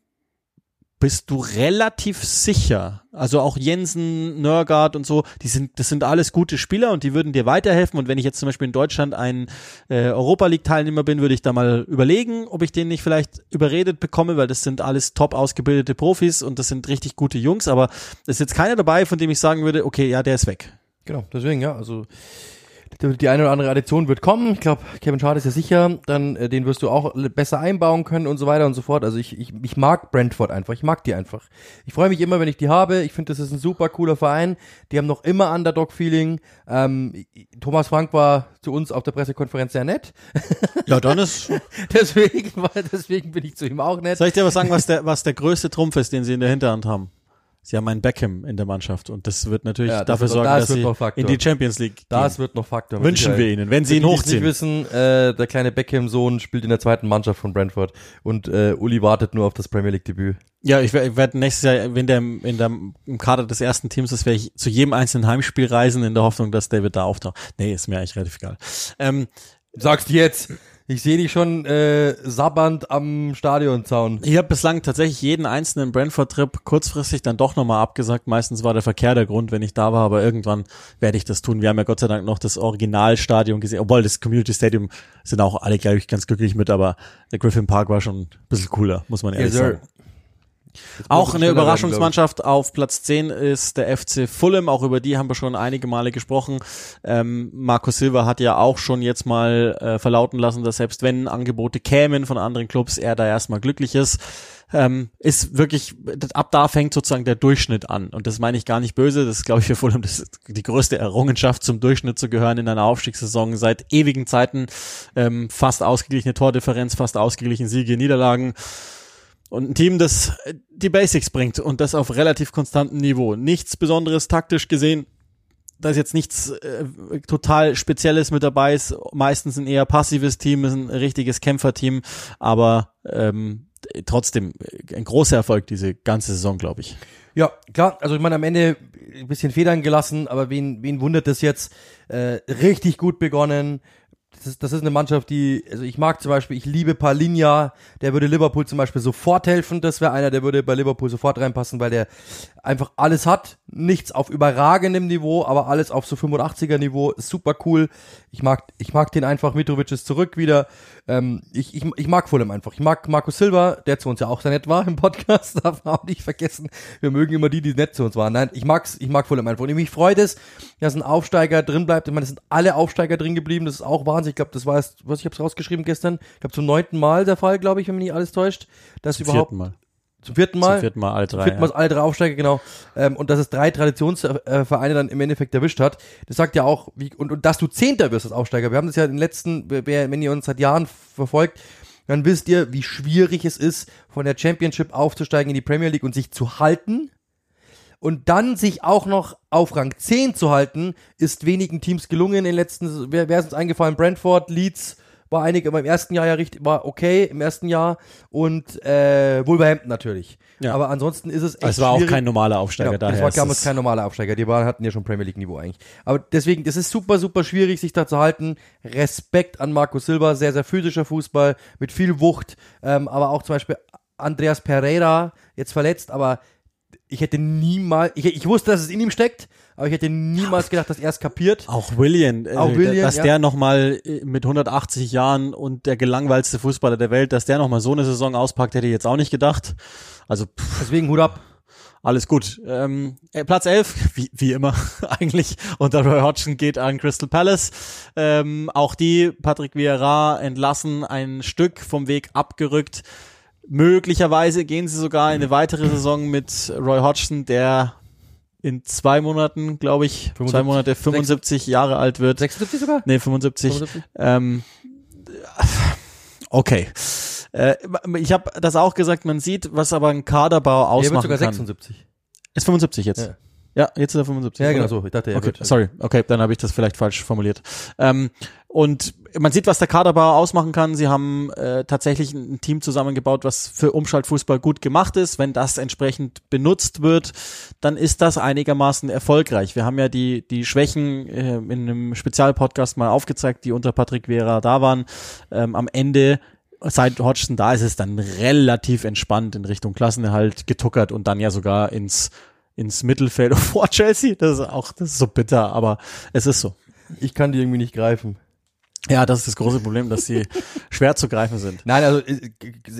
bist du relativ sicher. Also auch Jensen, Nörgard und so, die sind, das sind alles gute Spieler und die würden dir weiterhelfen. Und wenn ich jetzt zum Beispiel in Deutschland ein äh, Europa League Teilnehmer bin, würde ich da mal überlegen, ob ich den nicht vielleicht überredet bekomme, weil das sind alles top ausgebildete Profis und das sind richtig gute Jungs. Aber es ist jetzt keiner dabei, von dem ich sagen würde, okay, ja, der ist weg. Genau, deswegen, ja, also die eine oder andere Addition wird kommen. Ich glaube, Kevin Schade ist ja sicher. Dann äh, den wirst du auch besser einbauen können und so weiter und so fort. Also ich, ich, ich mag Brentford einfach. Ich mag die einfach. Ich freue mich immer, wenn ich die habe. Ich finde, das ist ein super cooler Verein. Die haben noch immer Underdog-Feeling. Ähm, Thomas Frank war zu uns auf der Pressekonferenz sehr nett. Ja, dann ist. deswegen, deswegen bin ich zu ihm auch nett. Soll ich dir was sagen, was der, was der größte Trumpf ist, den sie in der Hinterhand haben? Sie haben einen Beckham in der Mannschaft und das wird natürlich ja, das dafür wird, sorgen, das dass sie in die Champions League Das gehen. wird noch Faktor. Wünschen wir ihnen, wenn sie ihn hochziehen. Sie wissen, äh, der kleine Beckham-Sohn spielt in der zweiten Mannschaft von Brentford und äh, Uli wartet nur auf das Premier League-Debüt. Ja, ich werde nächstes Jahr, wenn der in der, im Kader des ersten Teams ist, werde ich zu jedem einzelnen Heimspiel reisen in der Hoffnung, dass David da auftaucht. Nee, ist mir eigentlich relativ egal. Ähm, Sagst jetzt. Ich sehe dich schon äh, sabbernd am Stadionzaun. Ich habe bislang tatsächlich jeden einzelnen Brentford-Trip kurzfristig dann doch nochmal abgesagt. Meistens war der Verkehr der Grund, wenn ich da war, aber irgendwann werde ich das tun. Wir haben ja Gott sei Dank noch das Originalstadion gesehen, obwohl das Community Stadium sind auch alle, glaube ich, ganz glücklich mit, aber der Griffin Park war schon ein bisschen cooler, muss man ehrlich yes, sagen. Auch eine Überraschungsmannschaft auf Platz 10 ist der FC Fulham. Auch über die haben wir schon einige Male gesprochen. Ähm, Marco Silva hat ja auch schon jetzt mal äh, verlauten lassen, dass selbst wenn Angebote kämen von anderen Clubs, er da erstmal glücklich ist. Ähm, ist wirklich, ab da fängt sozusagen der Durchschnitt an. Und das meine ich gar nicht böse. Das ist, glaube ich, für Fulham das die größte Errungenschaft, zum Durchschnitt zu gehören in einer Aufstiegssaison seit ewigen Zeiten. Ähm, fast ausgeglichene Tordifferenz, fast ausgeglichene Siege, Niederlagen. Und ein Team, das die Basics bringt und das auf relativ konstantem Niveau. Nichts Besonderes taktisch gesehen. Da ist jetzt nichts äh, total Spezielles mit dabei. Ist meistens ein eher passives Team, ist ein richtiges Kämpferteam, aber ähm, trotzdem ein großer Erfolg diese ganze Saison, glaube ich. Ja, klar. Also ich meine, am Ende ein bisschen Federn gelassen, aber wen, wen wundert das jetzt? Äh, richtig gut begonnen das ist, das ist eine Mannschaft, die, also ich mag zum Beispiel, ich liebe Palinja, der würde Liverpool zum Beispiel sofort helfen, das wäre einer, der würde bei Liverpool sofort reinpassen, weil der einfach alles hat, nichts auf überragendem Niveau, aber alles auf so 85er Niveau, super cool. Ich mag, ich mag den einfach, Mitrovic ist zurück wieder. Ähm, ich, ich, ich mag Fulham einfach. Ich mag Marco Silva, der zu uns ja auch sehr nett war im Podcast, darf man auch nicht vergessen. Wir mögen immer die, die nett zu uns waren. Nein, ich mag's, ich mag Fulham einfach. Und mich freut es, dass ein Aufsteiger drin bleibt. Ich meine, es sind alle Aufsteiger drin geblieben, das ist auch Wahnsinn. Ich glaube, das war jetzt, was ich hab's rausgeschrieben gestern, ich glaube zum neunten Mal der Fall, glaube ich, wenn mich nicht alles täuscht. Dass zum überhaupt, Mal. Zum vierten Mal? Zum vierten Mal alle drei. Zum vierten Mal ja. alle drei Aufsteiger, genau. Ähm, und dass es drei Traditionsvereine dann im Endeffekt erwischt hat. Das sagt ja auch, wie, und, und dass du Zehnter wirst als Aufsteiger. Wir haben das ja in den letzten, wenn ihr uns seit Jahren verfolgt, dann wisst ihr, wie schwierig es ist, von der Championship aufzusteigen in die Premier League und sich zu halten. Und dann sich auch noch auf Rang 10 zu halten, ist wenigen Teams gelungen in den letzten, wer, wer ist uns eingefallen? Brentford, Leeds, war einige, im ersten Jahr ja richtig, war okay im ersten Jahr und äh, Wolverhampton natürlich. Ja. Aber ansonsten ist es echt Es war schwierig. auch kein normaler Aufsteiger ja, daher. Es war damals kein normaler Aufsteiger. Die waren, hatten ja schon Premier League Niveau eigentlich. Aber deswegen, das ist super, super schwierig, sich da zu halten. Respekt an Marco Silva, sehr, sehr physischer Fußball mit viel Wucht. Ähm, aber auch zum Beispiel Andreas Pereira, jetzt verletzt, aber ich hätte niemals, ich, ich wusste, dass es in ihm steckt, aber ich hätte niemals gedacht, dass er es kapiert. Auch William, äh, Auch William, dass ja. der nochmal mit 180 Jahren und der gelangweilste Fußballer der Welt, dass der nochmal so eine Saison auspackt, hätte ich jetzt auch nicht gedacht. Also pff, Deswegen Hut ab. alles gut. Ähm, äh, Platz 11, wie, wie immer eigentlich, unter Roy Hodgson geht an Crystal Palace. Ähm, auch die, Patrick Vieira entlassen, ein Stück vom Weg abgerückt. Möglicherweise gehen sie sogar in eine weitere Saison mit Roy Hodgson, der in zwei Monaten, glaube ich, 75. zwei Monate 75 Jahre alt wird. 76 sogar? Nee, 75. 75? Ähm, okay. Äh, ich habe das auch gesagt, man sieht, was aber ein Kaderbau Er wird ausmachen sogar kann. 76. Ist 75 jetzt. Ja. Ja, jetzt ist er 75. Ja, genau oder? so. Ich dachte, er Okay, wird. sorry. Okay, dann habe ich das vielleicht falsch formuliert. Ähm, und man sieht, was der Kaderbau ausmachen kann. Sie haben äh, tatsächlich ein Team zusammengebaut, was für Umschaltfußball gut gemacht ist. Wenn das entsprechend benutzt wird, dann ist das einigermaßen erfolgreich. Wir haben ja die, die Schwächen äh, in einem Spezialpodcast mal aufgezeigt, die unter Patrick Vera da waren. Ähm, am Ende seit Hodgson da ist es dann relativ entspannt in Richtung Klassenerhalt getuckert und dann ja sogar ins ins Mittelfeld vor Chelsea. Das ist auch, das ist so bitter, aber es ist so. Ich kann die irgendwie nicht greifen. Ja, das ist das große Problem, dass sie schwer zu greifen sind. Nein, also, äh,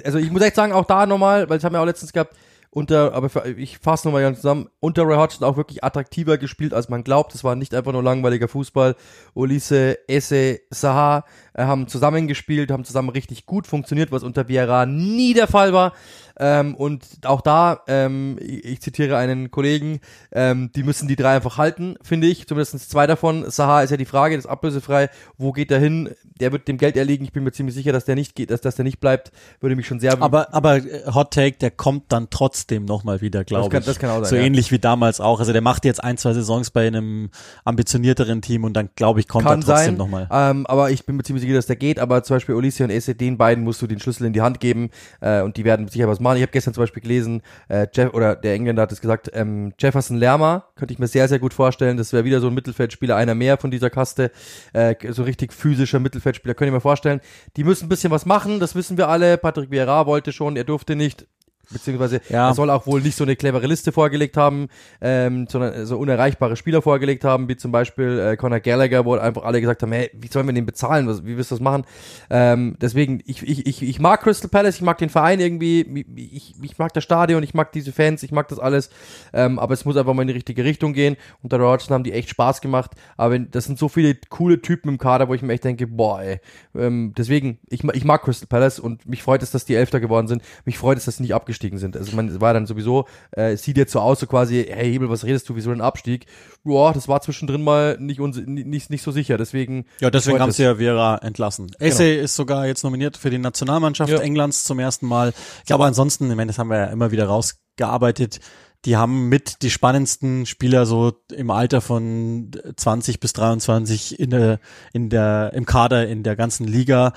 also ich muss echt sagen, auch da nochmal, weil das haben wir auch letztens gehabt, unter, aber ich fasse nochmal ganz zusammen, unter Roy Hodgson auch wirklich attraktiver gespielt, als man glaubt. Es war nicht einfach nur langweiliger Fußball. Ulisse, Esse, Saha haben zusammengespielt, haben zusammen richtig gut funktioniert, was unter Vieira nie der Fall war. Ähm, und auch da, ähm, ich, ich zitiere einen Kollegen, ähm, die müssen die drei einfach halten, finde ich. Zumindest zwei davon. Saha ist ja die Frage, das ist ablösefrei. Wo geht er hin? Der wird dem Geld erliegen. Ich bin mir ziemlich sicher, dass der nicht geht, dass, dass der nicht bleibt. Würde mich schon sehr Aber, aber äh, Hot Take, der kommt dann trotzdem nochmal wieder, glaube ich. das kann auch sein, so ja. ähnlich wie damals auch. Also der macht jetzt ein, zwei Saisons bei einem ambitionierteren Team und dann, glaube ich, kommt kann er trotzdem nochmal. ähm, aber ich bin mir ziemlich sicher, dass der geht. Aber zum Beispiel Ulisse und Esse, den beiden musst du den Schlüssel in die Hand geben äh, und die werden sicher was machen. Ich habe gestern zum Beispiel gelesen, äh, Jeff oder der Engländer hat es gesagt, ähm, Jefferson Lerma könnte ich mir sehr sehr gut vorstellen. Das wäre wieder so ein Mittelfeldspieler, einer mehr von dieser Kaste, äh, so richtig physischer Mittelfeldspieler. Könnte ich mir vorstellen. Die müssen ein bisschen was machen, das wissen wir alle. Patrick Vieira wollte schon, er durfte nicht. Beziehungsweise ja. er soll auch wohl nicht so eine clevere Liste vorgelegt haben, ähm, sondern so unerreichbare Spieler vorgelegt haben, wie zum Beispiel äh, Conor Gallagher, wo einfach alle gesagt haben, hey, wie sollen wir den bezahlen, Was, wie willst du das machen? Ähm, deswegen, ich, ich, ich, ich mag Crystal Palace, ich mag den Verein irgendwie, ich, ich mag das Stadion, ich mag diese Fans, ich mag das alles, ähm, aber es muss einfach mal in die richtige Richtung gehen. Und der Rogerson haben die echt Spaß gemacht, aber das sind so viele coole Typen im Kader, wo ich mir echt denke, boah, ey, ähm, deswegen, ich, ich mag Crystal Palace und mich freut es, dass die Elfter geworden sind. Mich freut es, dass sie nicht abgestiegen sind. Also man war dann sowieso, äh, sieht jetzt so aus, so quasi, hey Hebel, was redest du, wieso ein Abstieg? Boah, das war zwischendrin mal nicht, nicht, nicht so sicher, deswegen. Ja, deswegen haben sie ja Vera entlassen. Esse genau. ist sogar jetzt nominiert für die Nationalmannschaft ja. Englands zum ersten Mal. Ich glaube ansonsten, ich meine, das haben wir ja immer wieder rausgearbeitet, die haben mit die spannendsten Spieler so im Alter von 20 bis 23 in der, in der, im Kader in der ganzen Liga.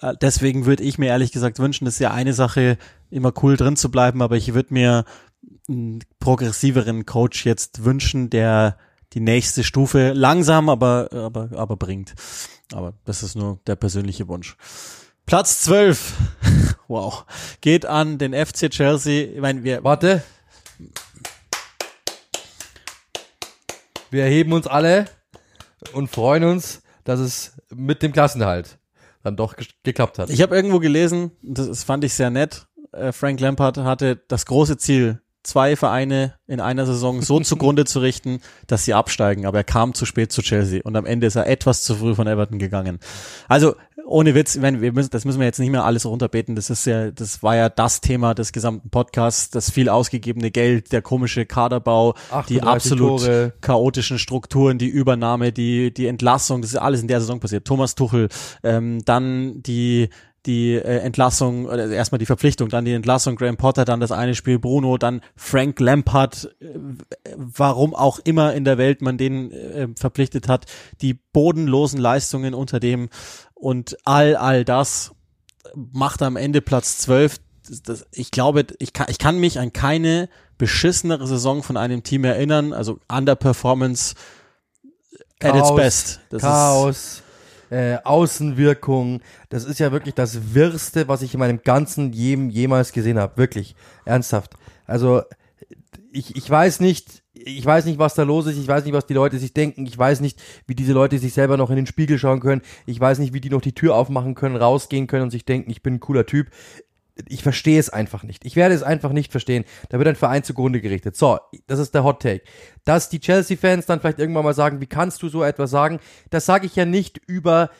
Äh, deswegen würde ich mir ehrlich gesagt wünschen, das ist ja eine Sache, immer cool drin zu bleiben, aber ich würde mir einen progressiveren Coach jetzt wünschen, der die nächste Stufe langsam, aber, aber, aber bringt. Aber das ist nur der persönliche Wunsch. Platz 12. wow. Geht an den FC Chelsea. Ich meine, wir. Warte. Wir erheben uns alle und freuen uns, dass es mit dem Klassenhalt dann doch geklappt hat. Ich habe irgendwo gelesen, das fand ich sehr nett. Äh, Frank Lampard hatte das große Ziel, zwei Vereine in einer Saison so zugrunde zu richten, dass sie absteigen. Aber er kam zu spät zu Chelsea und am Ende ist er etwas zu früh von Everton gegangen. Also ohne Witz, wenn wir müssen, das müssen wir jetzt nicht mehr alles runterbeten. Das ist ja, das war ja das Thema des gesamten Podcasts, das viel ausgegebene Geld, der komische Kaderbau, die absolut Tore. chaotischen Strukturen, die Übernahme, die die Entlassung. Das ist alles in der Saison passiert. Thomas Tuchel, ähm, dann die die äh, Entlassung, oder erstmal die Verpflichtung, dann die Entlassung, Graham Potter, dann das eine Spiel Bruno, dann Frank Lampard, äh, warum auch immer in der Welt man den äh, verpflichtet hat, die bodenlosen Leistungen unter dem und all, all das macht am Ende Platz 12. Das, das, ich glaube, ich kann, ich kann mich an keine beschissenere Saison von einem Team erinnern, also Underperformance at its best. Das Chaos äh, Außenwirkung. Das ist ja wirklich das Wirrste, was ich in meinem ganzen Leben jemals gesehen habe. Wirklich. Ernsthaft. Also, ich, ich weiß nicht, ich weiß nicht, was da los ist. Ich weiß nicht, was die Leute sich denken. Ich weiß nicht, wie diese Leute sich selber noch in den Spiegel schauen können. Ich weiß nicht, wie die noch die Tür aufmachen können, rausgehen können und sich denken, ich bin ein cooler Typ ich verstehe es einfach nicht. Ich werde es einfach nicht verstehen. Da wird ein Verein zugrunde gerichtet. So, das ist der Hot Take. Dass die Chelsea-Fans dann vielleicht irgendwann mal sagen, wie kannst du so etwas sagen? Das sage ich ja nicht über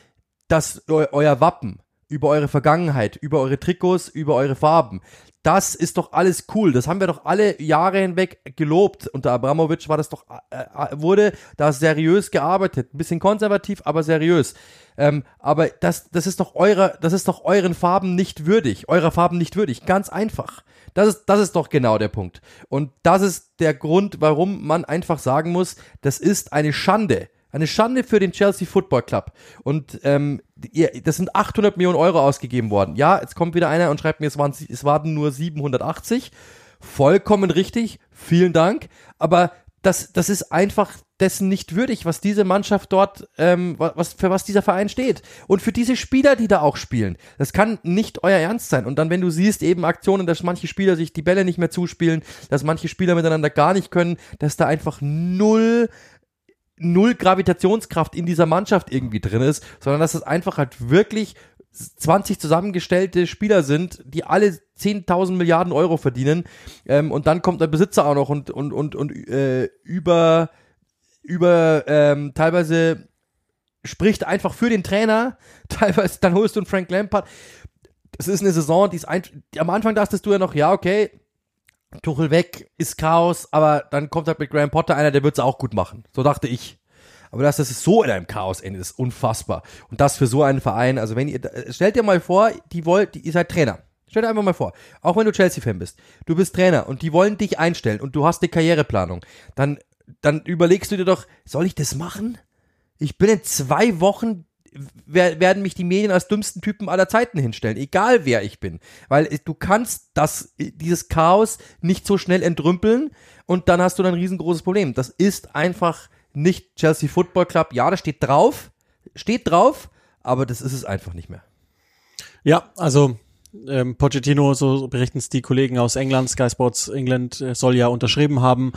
das, euer Wappen, über eure Vergangenheit, über eure Trikots, über eure Farben. Das ist doch alles cool. Das haben wir doch alle Jahre hinweg gelobt. Unter Abramovic war das doch, äh, äh wurde da seriös gearbeitet. Ein bisschen konservativ, aber seriös. Ähm, aber das, das ist doch eure, das ist doch euren Farben nicht würdig, eurer Farben nicht würdig. Ganz einfach. Das ist, das ist doch genau der Punkt. Und das ist der Grund, warum man einfach sagen muss, das ist eine Schande. Eine Schande für den Chelsea Football Club. Und ähm, das sind 800 Millionen Euro ausgegeben worden. Ja, jetzt kommt wieder einer und schreibt mir, es waren, es waren nur 780. Vollkommen richtig. Vielen Dank. Aber das, das ist einfach dessen nicht würdig, was diese Mannschaft dort, ähm, was, für was dieser Verein steht. Und für diese Spieler, die da auch spielen. Das kann nicht euer Ernst sein. Und dann, wenn du siehst, eben Aktionen, dass manche Spieler sich die Bälle nicht mehr zuspielen, dass manche Spieler miteinander gar nicht können, dass da einfach null null Gravitationskraft in dieser Mannschaft irgendwie drin ist, sondern dass es einfach halt wirklich 20 zusammengestellte Spieler sind, die alle 10.000 Milliarden Euro verdienen. Ähm, und dann kommt der Besitzer auch noch und, und, und, und äh, über, über ähm, teilweise spricht einfach für den Trainer. Teilweise, dann holst du einen Frank Lampard. Das ist eine Saison, die ist ein, am Anfang dachtest du ja noch, ja, okay, Tuchel weg, ist Chaos, aber dann kommt halt mit Graham Potter einer, der wird es auch gut machen. So dachte ich. Aber dass das so in einem Chaos endet, ist unfassbar. Und das für so einen Verein, also wenn ihr, stellt dir mal vor, die wollt, ihr seid Trainer. Stell dir einfach mal vor, auch wenn du Chelsea-Fan bist, du bist Trainer und die wollen dich einstellen und du hast eine Karriereplanung, dann, dann überlegst du dir doch, soll ich das machen? Ich bin in zwei Wochen werden mich die Medien als dümmsten Typen aller Zeiten hinstellen, egal wer ich bin. Weil du kannst das, dieses Chaos nicht so schnell entrümpeln und dann hast du ein riesengroßes Problem. Das ist einfach nicht Chelsea Football Club. Ja, das steht drauf, steht drauf, aber das ist es einfach nicht mehr. Ja, also Ähm, Pochettino, so berichten es die Kollegen aus England, Sky Sports England äh, soll ja unterschrieben haben.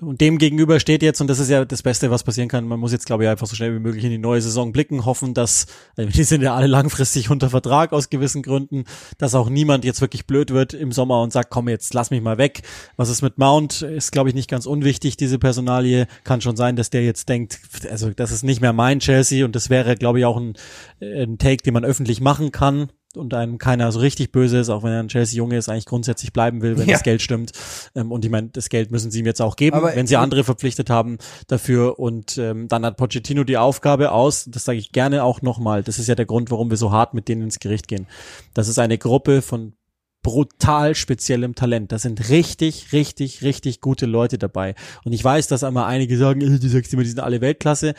Und dem gegenüber steht jetzt, und das ist ja das Beste, was passieren kann, man muss jetzt, glaube ich, einfach so schnell wie möglich in die neue Saison blicken, hoffen, dass, äh, die sind ja alle langfristig unter Vertrag aus gewissen Gründen, dass auch niemand jetzt wirklich blöd wird im Sommer und sagt, komm jetzt, lass mich mal weg. Was ist mit Mount, ist, glaube ich, nicht ganz unwichtig, diese Personalie. Kann schon sein, dass der jetzt denkt, also das ist nicht mehr mein Chelsea und das wäre, glaube ich, auch ein, ein Take, den man öffentlich machen kann und einem keiner so richtig böse ist, auch wenn er ein Chelsea-Junge ist, eigentlich grundsätzlich bleiben will, wenn ja. das Geld stimmt. Ähm, und ich meine, das Geld müssen sie ihm jetzt auch geben, Aber wenn sie andere verpflichtet haben dafür. Und ähm, dann hat Pochettino die Aufgabe aus, das sage ich gerne auch nochmal, das ist ja der Grund, warum wir so hart mit denen ins Gericht gehen. Das ist eine Gruppe von brutal speziellem Talent. Da sind richtig, richtig, richtig gute Leute dabei. Und ich weiß, dass einmal einige sagen, äh, du sagst immer, die sind alle Weltklasse.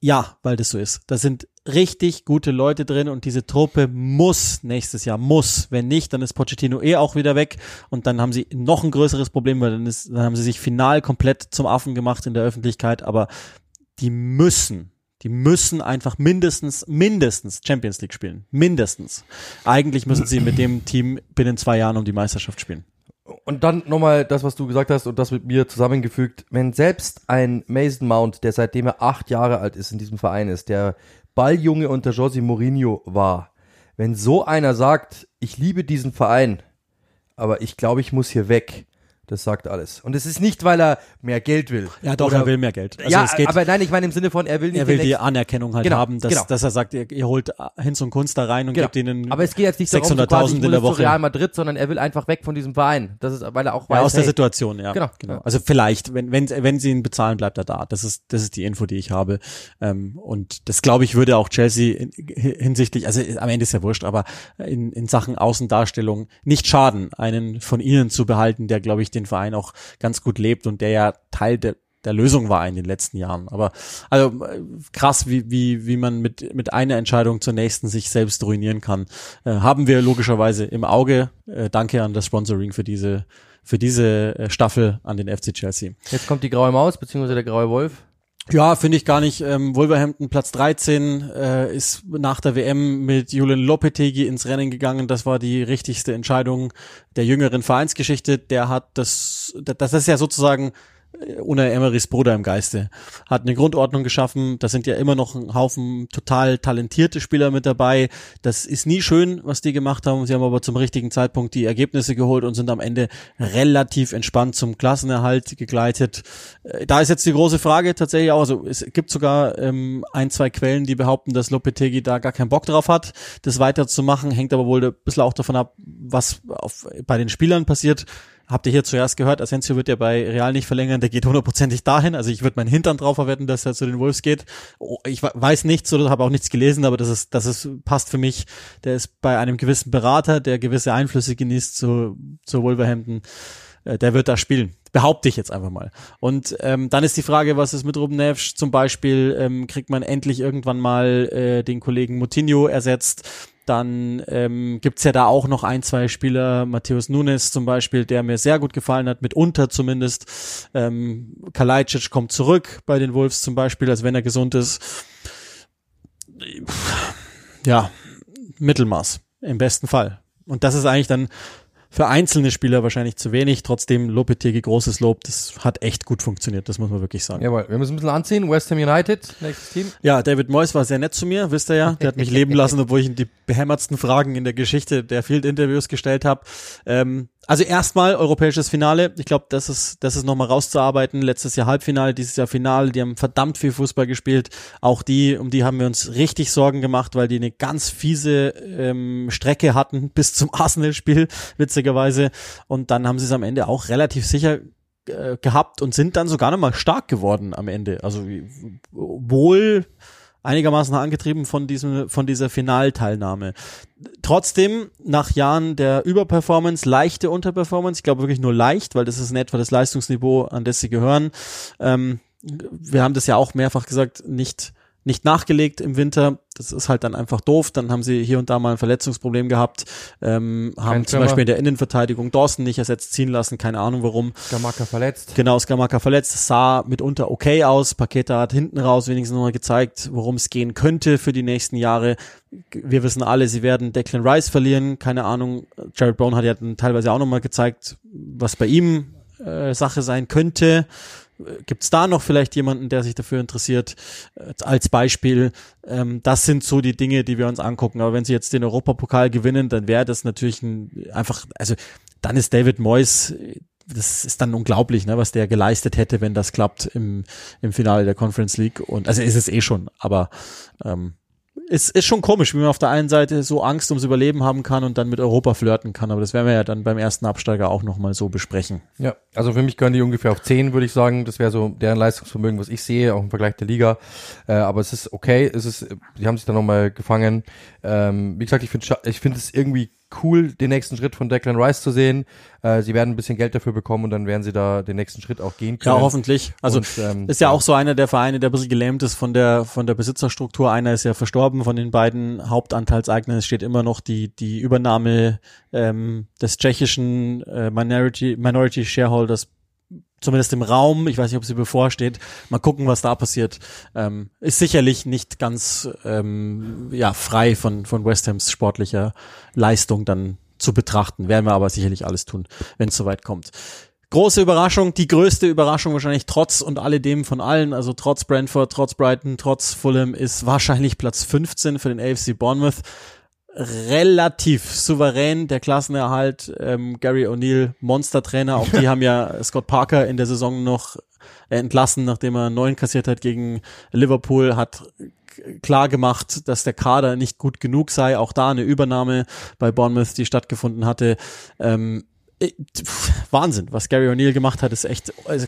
Ja, weil das so ist. Da sind richtig gute Leute drin und diese Truppe muss nächstes Jahr, muss. Wenn nicht, dann ist Pochettino eh auch wieder weg und dann haben sie noch ein größeres Problem, weil dann, ist, dann haben sie sich final komplett zum Affen gemacht in der Öffentlichkeit, aber die müssen, die müssen einfach mindestens, mindestens Champions League spielen. Mindestens. Eigentlich müssen sie mit dem Team binnen zwei Jahren um die Meisterschaft spielen. Und dann nochmal das, was du gesagt hast und das mit mir zusammengefügt. Wenn selbst ein Mason Mount, der seitdem er acht Jahre alt ist in diesem Verein ist, der Balljunge unter José Mourinho war, wenn so einer sagt, ich liebe diesen Verein, aber ich glaube, ich muss hier weg, das sagt alles. Und es ist nicht, weil er mehr Geld will. Ja, doch, Oder, er will mehr Geld. Also ja, aber nein, ich meine im Sinne von, er will nicht. Er will die Anerkennung halt genau, haben, dass, genau. dass er sagt, ihr, ihr holt Hinz und Kunst da rein und genau. gebt ihnen Aber es geht jetzt nicht darum, 600.000 in der Woche. Real Madrid, sondern er will einfach weg von diesem Verein. Das ist, weil er auch weiß, ja, aus hey, der Situation, ja. Genau. genau. Also vielleicht, wenn, wenn, wenn sie ihn bezahlen, bleibt er da. Das ist, das ist die Info, die ich habe. Ähm, und das glaube ich würde auch Chelsea in, hinsichtlich, also am Ende ist ja wurscht, aber in, in Sachen Außendarstellung nicht schaden, einen von ihnen zu behalten, der glaube ich den Verein auch ganz gut lebt und der ja Teil der der Lösung war in den letzten Jahren. Aber also krass, wie, wie, wie man mit, mit einer Entscheidung zur nächsten sich selbst ruinieren kann. Äh, haben wir logischerweise im Auge. Äh, danke an das Sponsoring für diese, für diese äh, Staffel an den FC Chelsea. Jetzt kommt die graue Maus, beziehungsweise der graue Wolf. Ja, finde ich gar nicht. Ähm, Wolverhampton Platz 13 äh, ist nach der WM mit Julian Lopetegi ins Rennen gegangen. Das war die richtigste Entscheidung der jüngeren Vereinsgeschichte. Der hat das, das ist ja sozusagen ohne Emerys Bruder im Geiste, hat eine Grundordnung geschaffen. Da sind ja immer noch ein Haufen total talentierte Spieler mit dabei. Das ist nie schön, was die gemacht haben. Sie haben aber zum richtigen Zeitpunkt die Ergebnisse geholt und sind am Ende relativ entspannt zum Klassenerhalt gegleitet. Äh, da ist jetzt die große Frage tatsächlich auch, also es gibt sogar ähm, ein, zwei Quellen, die behaupten, dass Lopetegi da gar keinen Bock drauf hat, das weiterzumachen, hängt aber wohl ein bisschen auch davon ab, was auf, bei den Spielern passiert habt ihr hier zuerst gehört, Asensio wird ja bei Real nicht verlängern, der geht hundertprozentig dahin. Also ich würde meinen Hintern drauf verwetten, dass er zu den Wolves geht. Oh, ich weiß nichts oder habe auch nichts gelesen, aber das ist, das ist, passt für mich. Der ist bei einem gewissen Berater, der gewisse Einflüsse genießt zu, zu Wolverhampton. Äh, der wird da spielen. Behaupte ich jetzt einfach mal. Und ähm, dann ist die Frage, was ist mit Ruben Neves zum Beispiel? Ähm, kriegt man endlich irgendwann mal äh, den Kollegen Moutinho ersetzt? Dann ähm, gibt ja da auch noch ein, zwei Spieler, Matthäus Nunes zum Beispiel, der mir sehr gut gefallen hat, mitunter zumindest. Ähm, Kalajdzic kommt zurück bei den Wolves zum Beispiel, als wenn er gesund ist. Ja, Mittelmaß im besten Fall. Und das ist eigentlich dann für einzelne Spieler wahrscheinlich zu wenig. Trotzdem Lopetegi großes Lob. Das hat echt gut funktioniert. Das muss man wirklich sagen. Jawohl. Wir müssen ein bisschen anziehen. West Ham United, nächstes Team. Ja, David Moyes war sehr nett zu mir, wisst ihr ja. Der hat mich leben lassen, obwohl ich ihm die behämmertsten Fragen in der Geschichte der Field Interviews gestellt habe. Ähm, also erstmal europäisches Finale. Ich glaube, das ist, das ist nochmal rauszuarbeiten. Letztes Jahr Halbfinale, dieses Jahr Finale. Die haben verdammt viel Fußball gespielt. Auch die, um die haben wir uns richtig Sorgen gemacht, weil die eine ganz fiese ähm, Strecke hatten bis zum Arsenal-Spiel, witzigerweise. Und dann haben sie es am Ende auch relativ sicher äh, gehabt und sind dann sogar nochmal stark geworden am Ende. Also wohl einigermaßen angetrieben von diesem, von dieser Finalteilnahme. Trotzdem, nach Jahren der Überperformance, leichte Unterperformance, ich glaube wirklich nur leicht, weil das ist in etwa das Leistungsniveau, an das sie gehören. Ähm, wir haben das ja auch mehrfach gesagt, nicht nicht nachgelegt im Winter. Das ist halt dann einfach doof. Dann haben sie hier und da mal ein Verletzungsproblem gehabt. Ähm, haben zum Beispiel in der Innenverteidigung Dawson nicht ersetzt ziehen lassen. Keine Ahnung warum. Skamaka verletzt. Genau, Skamaka verletzt. Das sah mitunter okay aus. Paketa hat hinten raus wenigstens nochmal gezeigt, worum es gehen könnte für die nächsten Jahre. Wir wissen alle, sie werden Declan Rice verlieren. Keine Ahnung. Jared Brown hat ja dann teilweise auch nochmal gezeigt, was bei ihm äh, Sache sein könnte. Gibt es da noch vielleicht jemanden, der sich dafür interessiert? Äh, als Beispiel, ähm, das sind so die Dinge, die wir uns angucken. Aber wenn sie jetzt den Europapokal gewinnen, dann wäre das natürlich ein, einfach, also dann ist David Moyes, das ist dann unglaublich, ne, was der geleistet hätte, wenn das klappt im, im Finale der Conference League. Und also ist es eh schon, aber ähm, ist, ist schon komisch, wie man auf der einen Seite so Angst ums Überleben haben kann und dann mit Europa flirten kann. Aber das werden wir ja dann beim ersten Absteiger auch nochmal so besprechen. Ja, also für mich gehören die ungefähr auf 10, würde ich sagen. Das wäre so deren Leistungsvermögen, was ich sehe, auch im Vergleich der Liga. Äh, aber es ist okay, es ist, die haben sich da nochmal gefangen. Ähm, wie gesagt, ich finde ich finde es irgendwie cool, den nächsten Schritt von Declan Rice zu sehen. Äh, sie werden ein bisschen Geld dafür bekommen und dann werden sie da den nächsten Schritt auch gehen können. Ja, hoffentlich. Also und, ähm, ist ja, ja, auch so einer der Vereine, der ein bisschen gelähmt ist von der von der Besitzerstruktur. Einer ist ja verstorben von den beiden Hauptanteilseignern. Es steht immer noch die die Übernahme ähm, des tschechischen äh, Minority Minority Shareholders zumindest im Raum. Ich weiß nicht, ob sie bevorsteht. Mal gucken, was da passiert. Ähm, ist sicherlich nicht ganz ähm, ja frei von von West Hams sportlicher Leistung dann zu betrachten. Werden wir aber sicherlich alles tun, wenn es soweit kommt. Große Überraschung, die größte Überraschung wahrscheinlich trotz und alledem von allen, also trotz Brentford, trotz Brighton, trotz Fulham, ist wahrscheinlich Platz 15 für den AFC Bournemouth relativ souverän der Klassenerhalt. Ähm, Gary O'Neill, Monstertrainer, auch die haben ja Scott Parker in der Saison noch entlassen, nachdem er neun kassiert hat gegen Liverpool, hat klar gemacht, dass der Kader nicht gut genug sei. Auch da eine Übernahme bei Bournemouth, die stattgefunden hatte. Ähm, Wahnsinn, was Gary O'Neill gemacht hat, ist echt also,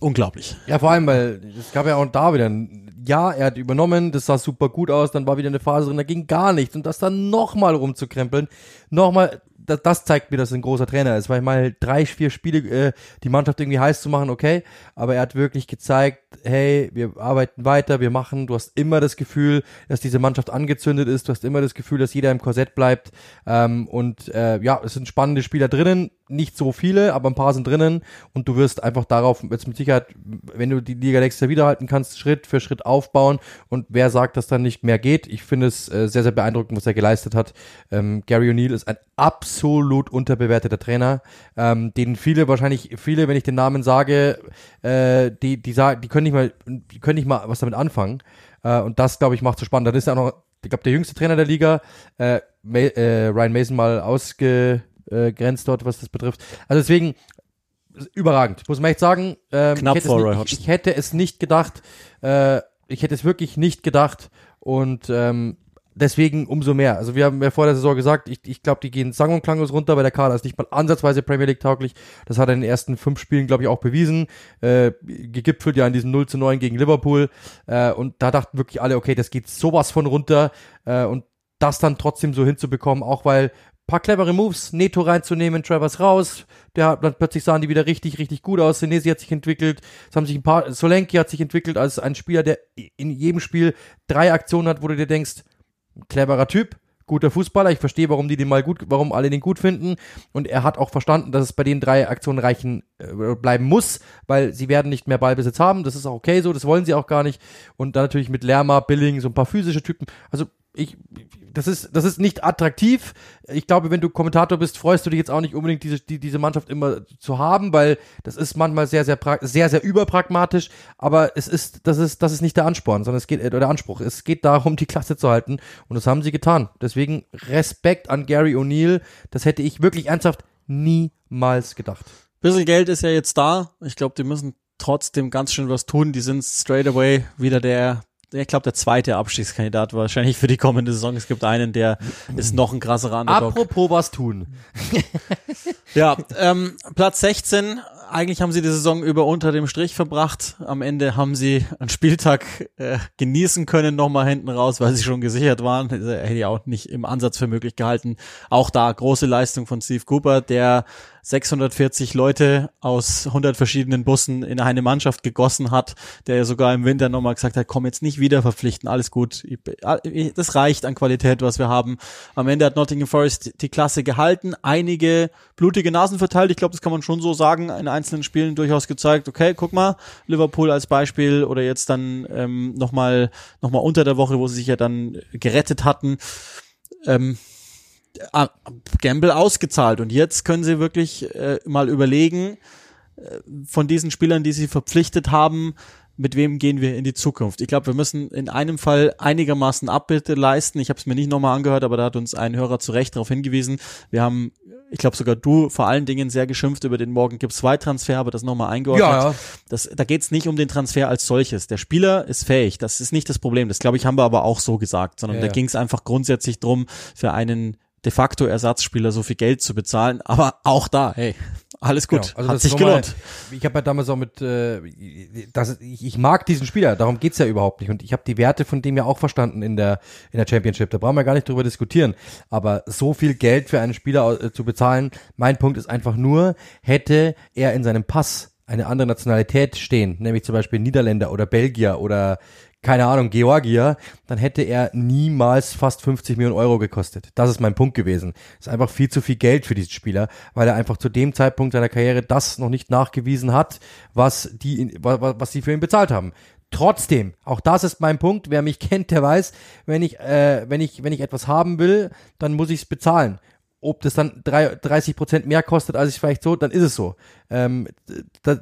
unglaublich. Ja, vor allem, weil es gab ja auch da wieder ein ja, er hat übernommen, das sah super gut aus, dann war wieder eine Phase drin, da ging gar nichts. Und das dann nochmal rumzukrempeln, nochmal, das, das zeigt mir, dass er ein großer Trainer ist, weil mal drei, vier Spiele äh, die Mannschaft irgendwie heiß zu machen, okay, aber er hat wirklich gezeigt, hey, wir arbeiten weiter, wir machen, du hast immer das Gefühl, dass diese Mannschaft angezündet ist, du hast immer das Gefühl, dass jeder im Korsett bleibt ähm, und äh, ja, es sind spannende Spieler drinnen, nicht so viele, aber ein paar sind drinnen und du wirst einfach darauf jetzt mit Sicherheit, wenn du die Liga nächstes Jahr wiederhalten kannst, Schritt für Schritt aufbauen und wer sagt, dass dann nicht mehr geht. Ich finde es äh, sehr, sehr beeindruckend, was er geleistet hat. Ähm, Gary O'Neill ist ein absolut unterbewerteter Trainer, ähm, den viele wahrscheinlich, viele, wenn ich den Namen sage, äh, die, die sagen, die können nicht mal, können nicht mal was damit anfangen. Äh, und das, glaube ich, macht so spannend. Dann ist er auch noch, ich glaube, der jüngste Trainer der Liga, äh, May, äh, Ryan Mason mal ausge äh, grenzt dort, was das betrifft. Also deswegen überragend, muss man echt sagen. Ähm, Knapp ich, hätte vor Roy ich, ich hätte es nicht gedacht. Äh, ich hätte es wirklich nicht gedacht und ähm, deswegen umso mehr. Also wir haben ja vor der Saison gesagt, ich, ich glaube, die gehen sang- und klanglos runter, weil der Kader ist nicht mal ansatzweise Premier League tauglich. Das hat er in den ersten fünf Spielen, glaube ich, auch bewiesen. Äh, gegipfelt ja in diesem 0 zu 9 gegen Liverpool. Äh, und da dachten wirklich alle, okay, das geht sowas von runter. Äh, und das dann trotzdem so hinzubekommen, auch weil paar clevere Moves, Neto reinzunehmen, Travers raus, der hat dann plötzlich sahen die wieder richtig, richtig gut aus. Senesi hat sich entwickelt, es haben sich ein paar, Solenki hat sich entwickelt als ein Spieler, der in jedem Spiel drei Aktionen hat, wo du dir denkst, cleverer Typ, guter Fußballer. Ich verstehe, warum die den mal gut, warum alle den gut finden. Und er hat auch verstanden, dass es bei den drei Aktionen reichen äh, bleiben muss, weil sie werden nicht mehr Ballbesitz haben. Das ist auch okay so, das wollen sie auch gar nicht. Und dann natürlich mit Lerma, Billing, so ein paar physische Typen. Also ich, das ist, das ist nicht attraktiv. Ich glaube, wenn du Kommentator bist, freust du dich jetzt auch nicht unbedingt, diese, die, diese Mannschaft immer zu haben, weil das ist manchmal sehr, sehr, sehr, sehr überpragmatisch. Aber es ist, das ist, das ist nicht der Ansporn, sondern es geht, oder der Anspruch. Es geht darum, die Klasse zu halten. Und das haben sie getan. Deswegen Respekt an Gary O'Neill. Das hätte ich wirklich ernsthaft niemals gedacht. Bisschen Geld ist ja jetzt da. Ich glaube, die müssen trotzdem ganz schön was tun. Die sind straight away wieder der, ich glaube, der zweite Abstiegskandidat wahrscheinlich für die kommende Saison. Es gibt einen, der ist noch ein krasserer Underdog. Apropos was tun. ja, ähm, Platz 16. Eigentlich haben sie die Saison über unter dem Strich verbracht. Am Ende haben sie einen Spieltag äh, genießen können, nochmal hinten raus, weil sie schon gesichert waren. Das hätte ich auch nicht im Ansatz für möglich gehalten. Auch da große Leistung von Steve Cooper, der 640 Leute aus 100 verschiedenen Bussen in eine Mannschaft gegossen hat, der sogar im Winter nochmal gesagt hat, komm jetzt nicht wieder verpflichten, alles gut, das reicht an Qualität, was wir haben. Am Ende hat Nottingham Forest die Klasse gehalten, einige blutige Nasen verteilt, ich glaube, das kann man schon so sagen, in einzelnen Spielen durchaus gezeigt, okay, guck mal, Liverpool als Beispiel oder jetzt dann ähm, nochmal noch mal unter der Woche, wo sie sich ja dann gerettet hatten. Ähm, äh, Gamble ausgezahlt. Und jetzt können sie wirklich äh, mal überlegen, äh, von diesen Spielern, die sie verpflichtet haben, mit wem gehen wir in die Zukunft? Ich glaube, wir müssen in einem Fall einigermaßen Abbitte leisten. Ich habe es mir nicht nochmal angehört, aber da hat uns ein Hörer zu Recht darauf hingewiesen. Wir haben, ich glaube sogar du vor allen Dingen sehr geschimpft über den Morgen Gibbs 2 Transfer, aber das nochmal eingeordnet. Ja, ja. Das, da geht es nicht um den Transfer als solches. Der Spieler ist fähig, das ist nicht das Problem. Das glaube ich haben wir aber auch so gesagt, sondern ja, da ging es einfach grundsätzlich drum, für einen de facto Ersatzspieler so viel Geld zu bezahlen. Aber auch da, hey, alles gut, genau. also hat sich gelohnt. Mal, ich habe ja damals auch mit, äh, das, ich, ich mag diesen Spieler, darum geht's ja überhaupt nicht. Und ich habe die Werte von dem ja auch verstanden in der, in der Championship. Da brauchen wir gar nicht drüber diskutieren. Aber so viel Geld für einen Spieler äh, zu bezahlen, mein Punkt ist einfach nur, hätte er in seinem Pass eine andere Nationalität stehen, nämlich zum Beispiel Niederländer oder Belgier oder keine Ahnung, Georgier, dann hätte er niemals fast 50 Millionen Euro gekostet. Das ist mein Punkt gewesen. Das ist einfach viel zu viel Geld für diesen Spieler, weil er einfach zu dem Zeitpunkt seiner Karriere das noch nicht nachgewiesen hat, was die, was sie für ihn bezahlt haben. Trotzdem, auch das ist mein Punkt. Wer mich kennt, der weiß, wenn ich, äh, wenn ich, wenn ich etwas haben will, dann muss ich es bezahlen ob das dann 30 Prozent mehr kostet, als ich vielleicht so, dann ist es so. Ähm, da,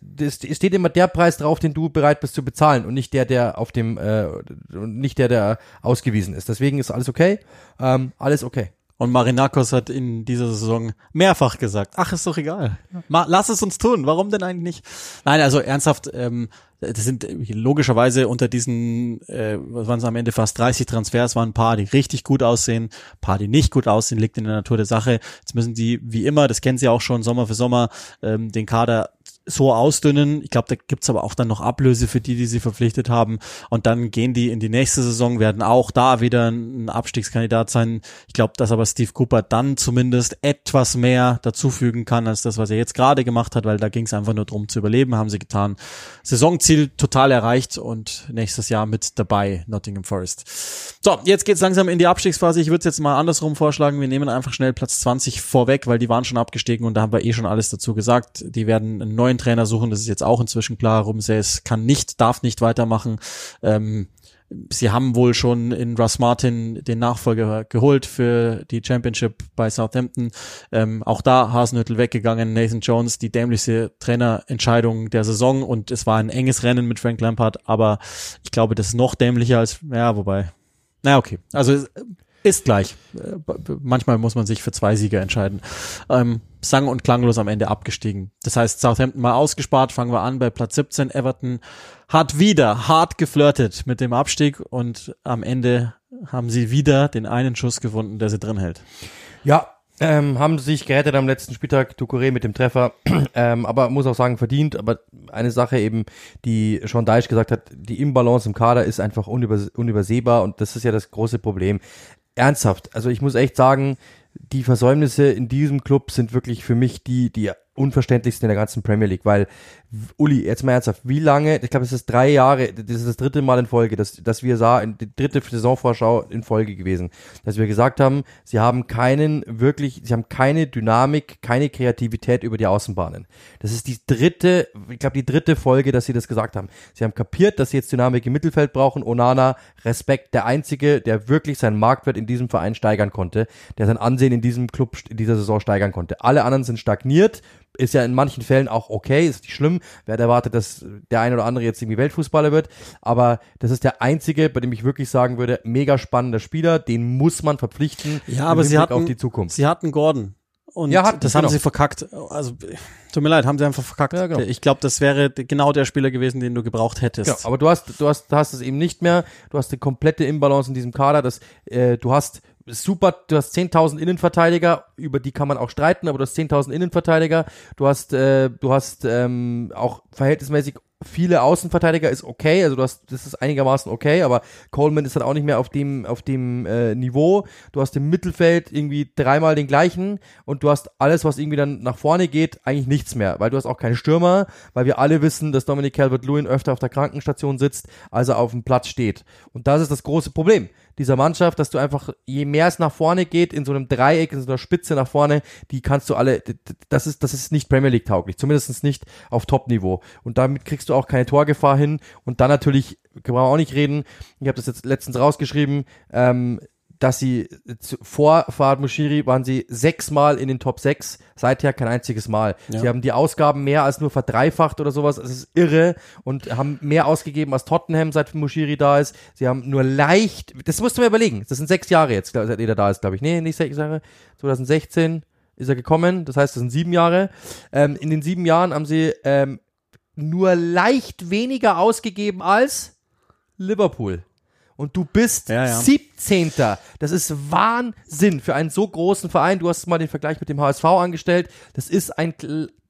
das, steht immer der Preis drauf, den du bereit bist zu bezahlen und nicht der, der auf dem, äh, nicht der, der ausgewiesen ist. Deswegen ist alles okay. Ähm, alles okay. Und Marinakos hat in dieser Saison mehrfach gesagt, ach, ist doch egal. Ma, lass es uns tun. Warum denn eigentlich nicht? Nein, also ernsthaft, ähm, das sind logischerweise unter diesen, äh, was waren es am Ende fast 30 Transfers, waren ein paar, die richtig gut aussehen, ein paar, die nicht gut aussehen, liegt in der Natur der Sache. Jetzt müssen die, wie immer, das kennen sie auch schon, Sommer für Sommer, ähm, den Kader so ausdünnen. Ich glaube, da gibt's aber auch dann noch Ablöse für die, die sie verpflichtet haben. Und dann gehen die in die nächste Saison, werden auch da wieder ein Abstiegskandidat sein. Ich glaube, dass aber Steve Cooper dann zumindest etwas mehr dazufügen kann, als das, was er jetzt gerade gemacht hat, weil da ging es einfach nur drum zu überleben, haben sie getan. Saisonziel total erreicht und nächstes Jahr mit dabei, Nottingham Forest. So, jetzt geht's langsam in die Abstiegsphase. Ich würde es jetzt mal andersrum vorschlagen. Wir nehmen einfach schnell Platz 20 vorweg, weil die waren schon abgestiegen und da haben wir eh schon alles dazu gesagt. Die werden einen neuen neuen Trainer suchen. Das ist jetzt auch inzwischen klar. Rumsays kann nicht, darf nicht weitermachen. Ähm, sie haben wohl schon in Russ Martin den Nachfolger geholt für die Championship bei Southampton. Ähm, auch da Hasenhüttel weggegangen, Nathan Jones, die dämlichste Trainerentscheidung der Saison und es war ein enges Rennen mit Frank Lampard, aber ich glaube, das ist noch dämlicher als, ja, wobei, na okay. Also ist gleich. Äh, manchmal muss man sich für zwei Sieger entscheiden. Ähm, sang- und klanglos am Ende abgestiegen. Das heißt, Southampton mal ausgespart, fangen wir an bei Platz 17. Everton hat wieder hart geflirtet mit dem Abstieg und am Ende haben sie wieder den einen Schuss gefunden, der sie drin hält. Ja, ähm, haben sich gerettet am letzten Spieltag, Ducouré mit dem Treffer, ähm, aber muss auch sagen, verdient. Aber eine Sache eben, die Sean Deich gesagt hat, die Imbalance im Kader ist einfach unübers unübersehbar und das ist ja das große Problem ernsthaft, also ich muss echt sagen, die Versäumnisse in diesem Club sind wirklich für mich die, die unverständlichsten in der ganzen Premier League, weil Uli, jetzt mal ernsthaft, wie lange, ich glaube, es ist drei Jahre, das ist das dritte Mal in Folge, dass, dass wir sahen, die dritte Saisonvorschau in Folge gewesen, dass wir gesagt haben, sie haben keinen wirklich, sie haben keine Dynamik, keine Kreativität über die Außenbahnen. Das ist die dritte, ich glaube, die dritte Folge, dass sie das gesagt haben. Sie haben kapiert, dass sie jetzt Dynamik im Mittelfeld brauchen. Onana, Respekt, der Einzige, der wirklich seinen Marktwert in diesem Verein steigern konnte, der sein Ansehen in diesem Club in dieser Saison steigern konnte. Alle anderen sind stagniert, ist ja in manchen Fällen auch okay, ist nicht schlimm. Wer hat erwartet, dass der ein oder andere jetzt irgendwie Weltfußballer wird. Aber das ist der einzige, bei dem ich wirklich sagen würde, mega spannender Spieler, den muss man verpflichten. Ja, aber sie hatten, auf die Zukunft. sie hatten Gordon. Und ja, hat, das haben genau. sie verkackt. Also, tut mir leid, haben sie einfach verkackt. Ja, genau. Ich glaube, das wäre genau der Spieler gewesen, den du gebraucht hättest. Ja, aber du hast, du hast, du hast es eben nicht mehr. Du hast die komplette Imbalance in diesem Kader. Das, äh, du hast super, du hast 10.000 Innenverteidiger, über die kann man auch streiten, aber du hast 10.000 Innenverteidiger, du hast, äh, du hast ähm, auch verhältnismäßig viele Außenverteidiger ist okay, also du hast, das ist einigermaßen okay, aber Coleman ist dann auch nicht mehr auf dem, auf dem äh, Niveau. Du hast im Mittelfeld irgendwie dreimal den gleichen und du hast alles, was irgendwie dann nach vorne geht, eigentlich nichts mehr, weil du hast auch keine Stürmer, weil wir alle wissen, dass Dominic Calvert-Lewin öfter auf der Krankenstation sitzt, als er auf dem Platz steht. Und das ist das große Problem dieser Mannschaft, dass du einfach, je mehr es nach vorne geht, in so einem Dreieck, in so einer Spitze nach vorne, die kannst du alle, das ist, das ist nicht Premier League tauglich, zumindest nicht auf Top-Niveau. Und damit kriegst du auch keine Torgefahr hin. Und dann natürlich, kann man auch nicht reden, ich habe das jetzt letztens rausgeschrieben, ähm, dass sie vor Fahad Mushiri waren sie sechsmal in den Top 6, seither kein einziges Mal. Ja. Sie haben die Ausgaben mehr als nur verdreifacht oder sowas, es ist irre und haben mehr ausgegeben als Tottenham, seit Mushiri da ist. Sie haben nur leicht, das musst du mir überlegen, das sind sechs Jahre jetzt, seit er da ist, glaube ich. Nee, nicht sechs Jahre, 2016 ist er gekommen, das heißt, das sind sieben Jahre. Ähm, in den sieben Jahren haben sie ähm, nur leicht weniger ausgegeben als Liverpool und du bist ja, ja. 17. Das ist Wahnsinn für einen so großen Verein. Du hast mal den Vergleich mit dem HSV angestellt. Das ist ein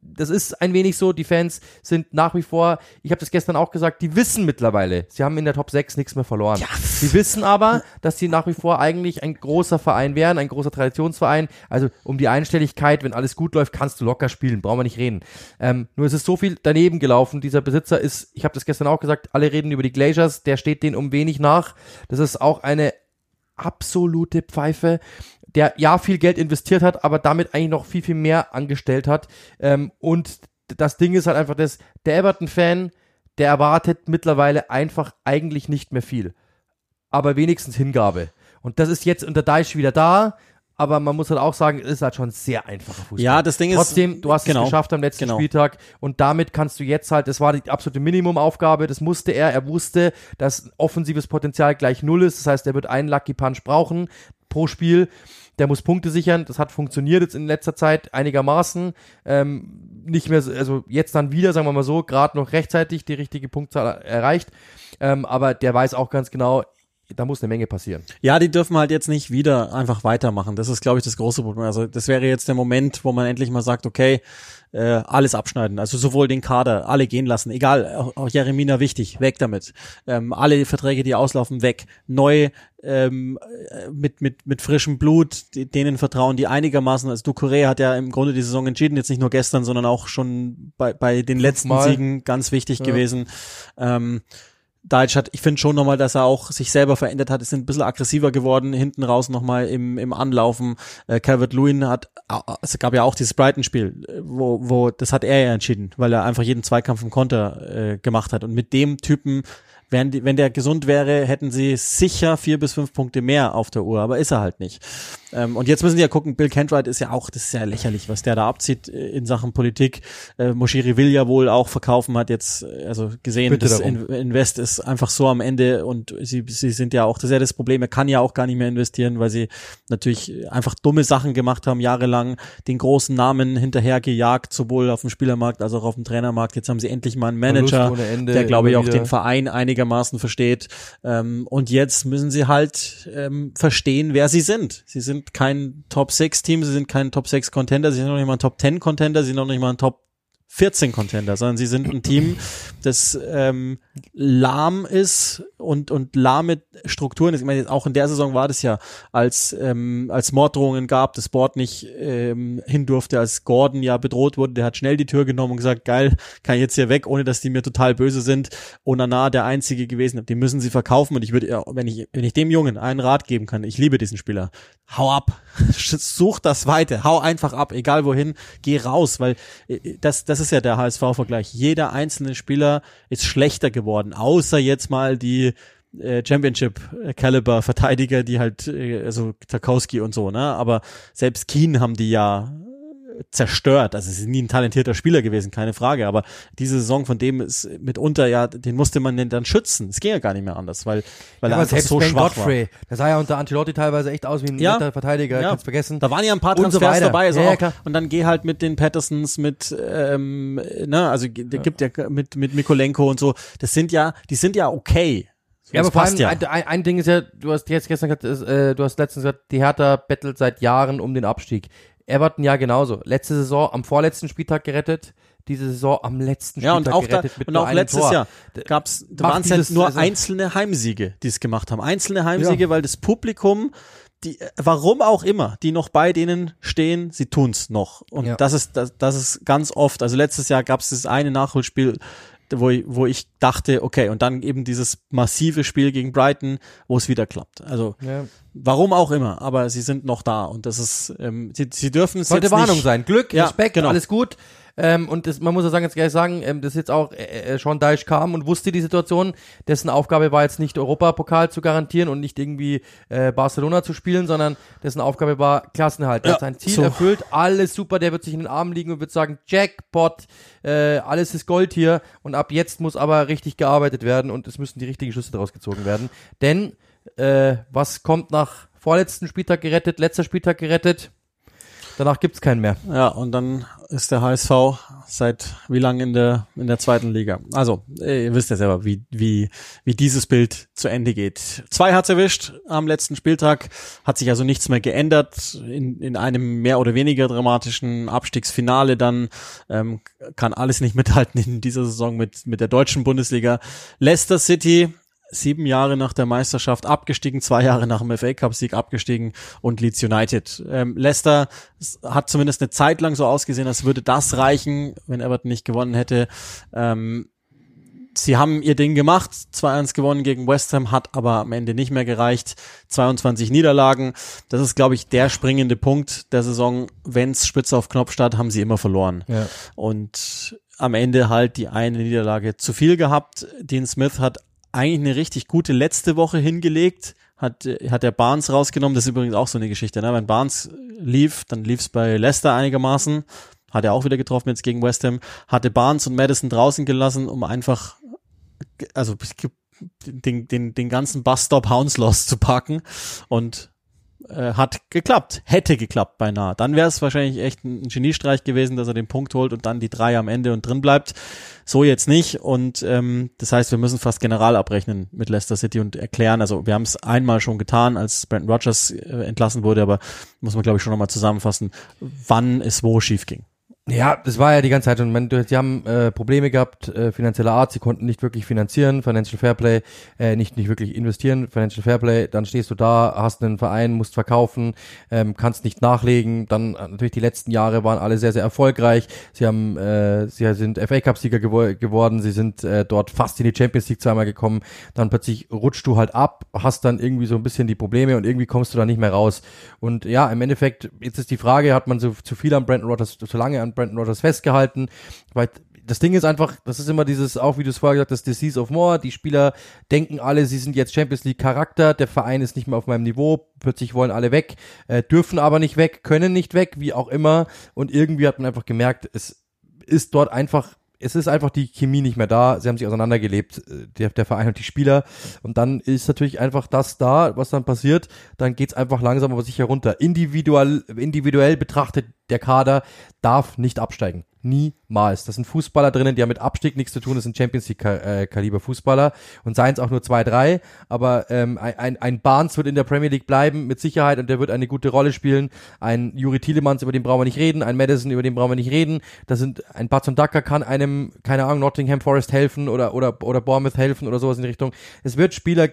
das ist ein wenig so, die Fans sind nach wie vor, ich habe das gestern auch gesagt, die wissen mittlerweile, sie haben in der Top 6 nichts mehr verloren. Ja. Sie wissen aber, dass sie nach wie vor eigentlich ein großer Verein wären, ein großer Traditionsverein. Also um die Einstelligkeit, wenn alles gut läuft, kannst du locker spielen, brauchen wir nicht reden. Ähm, nur es ist so viel daneben gelaufen. Dieser Besitzer ist, ich habe das gestern auch gesagt, alle reden über die Glaciers, der steht denen um wenig nach. Das ist auch eine absolute Pfeife der ja viel Geld investiert hat, aber damit eigentlich noch viel, viel mehr angestellt hat. Ähm, und das Ding ist halt einfach das, der Everton-Fan, der erwartet mittlerweile einfach eigentlich nicht mehr viel. Aber wenigstens Hingabe. Und das ist jetzt unter Deich wieder da aber man muss halt auch sagen, es ist halt schon sehr einfacher Fußball. Ja, das Ding ist. Trotzdem, du hast genau, es geschafft am letzten genau. Spieltag und damit kannst du jetzt halt, das war die absolute Minimumaufgabe, das musste er. Er wusste, dass offensives Potenzial gleich null ist. Das heißt, er wird einen Lucky Punch brauchen pro Spiel. Der muss Punkte sichern. Das hat funktioniert jetzt in letzter Zeit einigermaßen. Ähm, nicht mehr, also jetzt dann wieder, sagen wir mal so, gerade noch rechtzeitig die richtige Punktzahl erreicht. Ähm, aber der weiß auch ganz genau, da muss eine Menge passieren. Ja, die dürfen halt jetzt nicht wieder einfach weitermachen. Das ist, glaube ich, das große Problem. Also das wäre jetzt der Moment, wo man endlich mal sagt, okay, äh, alles abschneiden. Also sowohl den Kader, alle gehen lassen, egal, auch, auch Jeremina wichtig, weg damit. Ähm, alle Verträge, die auslaufen, weg. Neu ähm, mit, mit, mit frischem Blut, denen vertrauen, die einigermaßen, also Ducouré hat ja im Grunde die Saison entschieden, jetzt nicht nur gestern, sondern auch schon bei, bei den letzten Mal. Siegen ganz wichtig ja. gewesen. Ähm, Deitch hat, ich finde schon nochmal, dass er auch sich selber verändert hat, ist ein bisschen aggressiver geworden, hinten raus nochmal im, im Anlaufen. Äh, Calvert Lewin hat, es gab ja auch dieses Brighton-Spiel, wo, wo, das hat er ja entschieden, weil er einfach jeden Zweikampf im Konter äh, gemacht hat. Und mit dem Typen Wären die, wenn der gesund wäre, hätten sie sicher vier bis fünf Punkte mehr auf der Uhr, aber ist er halt nicht. Ähm, und jetzt müssen die ja gucken, Bill Kentright ist ja auch, das ist ja lächerlich, was der da abzieht äh, in Sachen Politik. Äh, Moshiri will ja wohl auch verkaufen, hat jetzt äh, also gesehen, Bitte das in, Invest ist einfach so am Ende und sie, sie sind ja auch, das ist ja das Problem, er kann ja auch gar nicht mehr investieren, weil sie natürlich einfach dumme Sachen gemacht haben, jahrelang den großen Namen hinterher gejagt, sowohl auf dem Spielermarkt als auch auf dem Trainermarkt. Jetzt haben sie endlich mal einen Manager, Ende, der glaube ich auch den Verein einiger einigermaßen versteht. Ähm, und jetzt müssen sie halt ähm, verstehen, wer sie sind. Sie sind kein Top-6-Team, sie sind kein Top-6-Contender, sie sind noch nicht mal ein Top-10-Contender, sie sind noch nicht mal ein Top 14 Contender, sondern sie sind ein Team, das ähm, lahm ist und und lahme Strukturen. Ich meine, auch in der Saison war das ja, als ähm, als Morddrohungen gab, das Board nicht ähm, hin durfte, als Gordon ja bedroht wurde, der hat schnell die Tür genommen und gesagt, geil, kann ich jetzt hier weg, ohne dass die mir total böse sind. Onana der einzige gewesen, den müssen sie verkaufen. Und ich würde, wenn ich wenn ich dem Jungen einen Rat geben kann, ich liebe diesen Spieler, hau ab, such das Weite, hau einfach ab, egal wohin, geh raus, weil äh, das das ist ja der HSV-Vergleich. Jeder einzelne Spieler ist schlechter geworden, außer jetzt mal die äh, Championship-Caliber-Verteidiger, die halt, äh, also Tarkowski und so, ne? Aber selbst Keen haben die ja zerstört. Also es ist nie ein talentierter Spieler gewesen, keine Frage. Aber diese Saison von dem ist mitunter ja, den musste man denn dann schützen. Es ging ja gar nicht mehr anders, weil, weil ja, er einfach so ben schwach Godfrey, war. Der sah ja unter Ancelotti teilweise echt aus wie ein ja, Verteidiger, ja. kannst vergessen. Da waren ja ein paar Transfers so dabei. Also ja, ja, und dann geh halt mit den Pattersons, mit, ähm, ne, also der gibt ja mit, mit Mikolenko und so. Das sind ja, die sind ja okay. Ja, aber vor allem, ja. ein, ein, ein, Ding ist ja, du hast jetzt gestern gesagt, äh, du hast letztens gesagt, die Hertha bettelt seit Jahren um den Abstieg Everton ja genauso. Letzte Saison am vorletzten Spieltag gerettet, diese Saison am letzten Ja, Spieltag und auch, da, gerettet mit und auch letztes Tor. Jahr da waren es ja nur also- einzelne Heimsiege, die es gemacht haben. Einzelne Heimsiege, weil das Publikum, die, warum auch immer, die noch bei denen stehen, sie tun's noch. Und Ja. das ist, das, das ist ganz oft. Also letztes Jahr gab's das eine Nachholspiel, wo ich, wo ich dachte, okay, und dann eben dieses massive Spiel gegen Brighton, wo es wieder klappt. Also Ja. warum auch immer, aber sie sind noch da und das ist, ähm, sie, sie dürfen es Sollte jetzt Warnung nicht, sein. Glück, Ja, Respekt, genau. alles gut. Ähm, und das, man muss ja sagen, jetzt gleich sagen, ähm, das ist jetzt auch, äh, äh, Sean Dyche kam und wusste die Situation, dessen Aufgabe war jetzt nicht Europapokal zu garantieren und nicht irgendwie äh, Barcelona zu spielen, sondern dessen Aufgabe war Klassenhalt. Er Ja, hat sein Ziel so. erfüllt, alles super, der wird sich in den Armen liegen und wird sagen, Jackpot, äh, alles ist Gold hier und ab jetzt muss aber richtig gearbeitet werden und es müssen die richtigen Schlüsse daraus gezogen werden. Denn äh, was kommt nach vorletzten Spieltag gerettet, letzter Spieltag gerettet? Danach gibt's keinen mehr. Ja, und dann ist der HSV seit wie lange in der in der zweiten Liga. Also, äh, ihr wisst ja selber, wie wie wie dieses Bild zu Ende geht. Zwei hat's erwischt am letzten Spieltag, hat sich also nichts mehr geändert in in einem mehr oder weniger dramatischen Abstiegsfinale dann ähm, kann alles nicht mithalten in dieser Saison mit mit der deutschen Bundesliga. Leicester City sieben Jahre nach der Meisterschaft abgestiegen, zwei Jahre nach dem FA Cup Sieg abgestiegen und Leeds United. Ähm, Leicester hat zumindest eine Zeit lang so ausgesehen, als würde das reichen, wenn Everton nicht gewonnen hätte. Ähm, sie haben ihr Ding gemacht, 2-1 gewonnen gegen West Ham, hat aber am Ende nicht mehr gereicht. 22 Niederlagen. Das ist, glaube ich, der springende Punkt der Saison. Wenn's spitze auf Knopf statt, haben sie immer verloren. Ja. Und am Ende halt die eine Niederlage zu viel gehabt. Dean Smith hat eigentlich eine richtig gute letzte Woche hingelegt, hat, hat der Barnes rausgenommen. Das ist übrigens auch so eine Geschichte. Ne? Wenn Barnes lief, dann lief's bei Leicester einigermaßen. Hat er auch wieder getroffen jetzt gegen West Ham. Hatte Barnes und Madison draußen gelassen, um einfach, also den, den, den ganzen Bus-Stop Hounsloss zu packen. Und äh, hat geklappt, hätte geklappt beinahe. Dann wäre es wahrscheinlich echt ein, Geniestreich gewesen, dass er den Punkt holt und dann die drei am Ende und drin bleibt. So jetzt nicht und ähm, das heißt, wir müssen fast general abrechnen mit Leicester City und erklären, also wir haben es einmal schon getan, als Brandon Rogers äh, entlassen wurde, aber muss man glaube ich schon nochmal zusammenfassen, wann es wo schief ging. Ja, das war ja die ganze Zeit und man, sie haben äh, Probleme gehabt, äh, finanzieller Art, sie konnten nicht wirklich finanzieren, Financial Fairplay, äh, nicht nicht wirklich investieren, Financial Fairplay, dann stehst du da, hast einen Verein, musst verkaufen, ähm, kannst nicht nachlegen, dann äh, natürlich die letzten Jahre waren alle sehr sehr erfolgreich, sie haben äh, sie sind FA Cup Sieger gewo geworden, sie sind äh, dort fast in die Champions League zweimal gekommen, dann plötzlich rutschst du halt ab, hast dann irgendwie so ein bisschen die Probleme und irgendwie kommst du da nicht mehr raus. Und ja, im Endeffekt jetzt ist die Frage, hat man so zu viel an Brandon Rodgers, zu lange an Brandon Rodgers festgehalten, weil das Ding ist einfach, das ist immer dieses, auch wie du es vorher gesagt hast, Disease of More, die Spieler denken alle, sie sind jetzt Champions League Charakter, der Verein ist nicht mehr auf meinem Niveau, plötzlich wollen alle weg, äh, dürfen aber nicht weg, können nicht weg, wie auch immer und irgendwie hat man einfach gemerkt, es ist dort einfach es ist einfach die Chemie nicht mehr da. Sie haben sich auseinandergelebt, äh, der, der Verein und die Spieler. Und dann ist natürlich einfach das da, was dann passiert. Dann geht's einfach langsam aber sicher runter. Individuell, individuell betrachtet, der Kader darf nicht absteigen. Niemals. Das sind Fußballer drinnen, die haben mit Abstieg nichts zu tun. Das sind Champions League äh, Fußballer und seien es auch nur zwei, drei. Aber ähm, ein, ein, Barnes wird in der Premier League bleiben mit Sicherheit und der wird eine gute Rolle spielen. Ein Juri Tielemans über den brauchen wir nicht reden. Ein Madison über den brauchen wir nicht reden. Das sind ein Batson Daka kann einem keine Ahnung Nottingham Forest helfen oder oder oder Bournemouth helfen oder sowas in die Richtung. Es wird Spieler,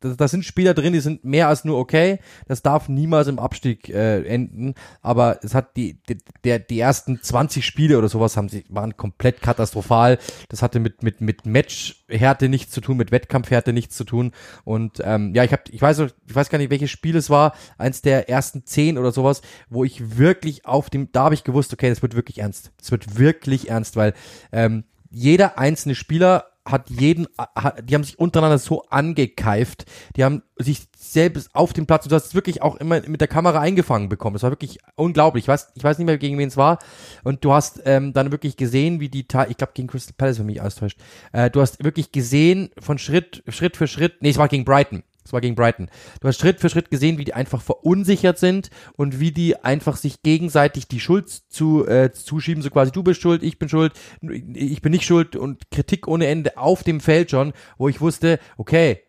das sind Spieler drin, die sind mehr als nur okay. Das darf niemals im Abstieg äh, enden. Aber es hat die, die der die ersten 20 Spiele oder sowas haben sie waren komplett katastrophal. Das hatte mit mit mit Matchhärte nichts zu tun, mit Wettkampfhärte nichts zu tun. Und ähm, ja, ich habe ich weiß ich weiß gar nicht welches Spiel es war, eins der ersten zehn oder sowas, wo ich wirklich auf dem da habe ich gewusst, okay, das wird wirklich ernst. Das wird wirklich ernst, weil ähm, jeder einzelne Spieler hat jeden, hat, die haben sich untereinander so angekeift, die haben sich selbst auf dem Platz, du hast es wirklich auch immer mit der Kamera eingefangen bekommen. Das war wirklich unglaublich. Ich weiß, ich weiß nicht mehr, gegen wen es war. Und du hast ähm, dann wirklich gesehen, wie die, ich glaube gegen Crystal Palace, wenn mich alles täuscht. Äh, du hast wirklich gesehen von Schritt, Schritt für Schritt, nee, es war gegen Brighton. Es war gegen Brighton. Du hast Schritt für Schritt gesehen, wie die einfach verunsichert sind und wie die einfach sich gegenseitig die Schuld zu, äh, zuschieben, so quasi, du bist schuld, ich bin schuld, ich bin nicht schuld und Kritik ohne Ende auf dem Feld schon, wo ich wusste, okay,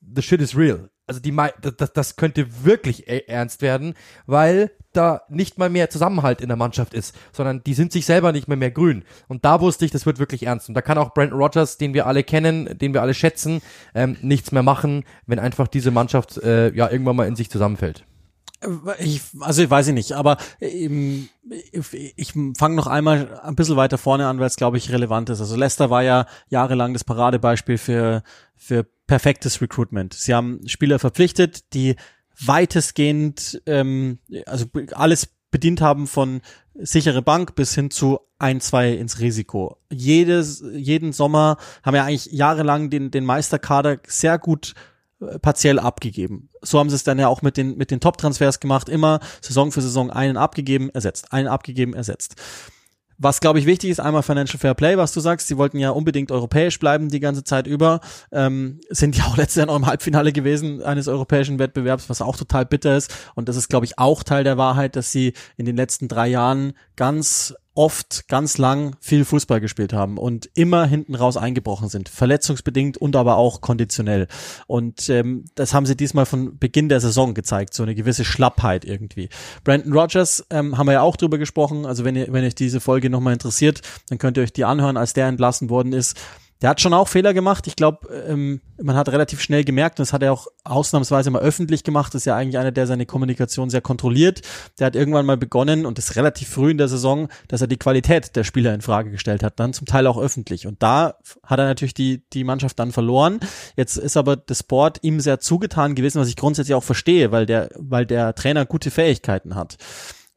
the shit is real. Also die, das, das könnte wirklich ernst werden, weil da nicht mal mehr Zusammenhalt in der Mannschaft ist, sondern die sind sich selber nicht mehr mehr grün. Und da wusste ich, das wird wirklich ernst. Und da kann auch Brandon Rogers, den wir alle kennen, den wir alle schätzen, ähm, nichts mehr machen, wenn einfach diese Mannschaft äh, ja irgendwann mal in sich zusammenfällt. Ich, also ich weiß ich nicht, aber ähm, ich, ich fange noch einmal ein bisschen weiter vorne an, weil es glaube ich relevant ist. Also Leicester war ja jahrelang das Paradebeispiel für für perfektes Recruitment. Sie haben Spieler verpflichtet, die weitestgehend ähm, also alles bedient haben von sichere Bank bis hin zu ein, zwei ins Risiko. Jedes, jeden Sommer haben ja eigentlich jahrelang den, den Meisterkader sehr gut äh, partiell abgegeben. So haben sie es dann ja auch mit den, mit den Top-Transfers gemacht, immer Saison für Saison einen abgegeben, ersetzt, einen abgegeben, ersetzt. Was, glaube ich, wichtig ist, einmal Financial Fair Play, was du sagst. Sie wollten ja unbedingt europäisch bleiben die ganze Zeit über. Ähm, sind ja auch letztes Jahr noch im Halbfinale gewesen eines europäischen Wettbewerbs, was auch total bitter ist. Und das ist, glaube ich, auch Teil der Wahrheit, dass sie in den letzten drei Jahren ganz oft ganz lang viel Fußball gespielt haben und immer hinten raus eingebrochen sind, verletzungsbedingt und aber auch konditionell. Und ähm, das haben sie diesmal von Beginn der Saison gezeigt, so eine gewisse Schlappheit irgendwie. Brandon Rogers ähm, haben wir ja auch drüber gesprochen, also wenn ihr, wenn euch diese Folge nochmal interessiert, dann könnt ihr euch die anhören, als der entlassen worden ist der hat schon auch Fehler gemacht. Ich glaube, ähm, man hat relativ schnell gemerkt, und das hat er auch ausnahmsweise mal öffentlich gemacht, das ist ja eigentlich einer, der seine Kommunikation sehr kontrolliert. Der hat irgendwann mal begonnen und ist relativ früh in der Saison, dass er die Qualität der Spieler in Frage gestellt hat, dann zum Teil auch öffentlich. Und da hat er natürlich die, die Mannschaft dann verloren. Jetzt ist aber das Sport ihm sehr zugetan gewesen, was ich grundsätzlich auch verstehe, weil der, weil der Trainer gute Fähigkeiten hat.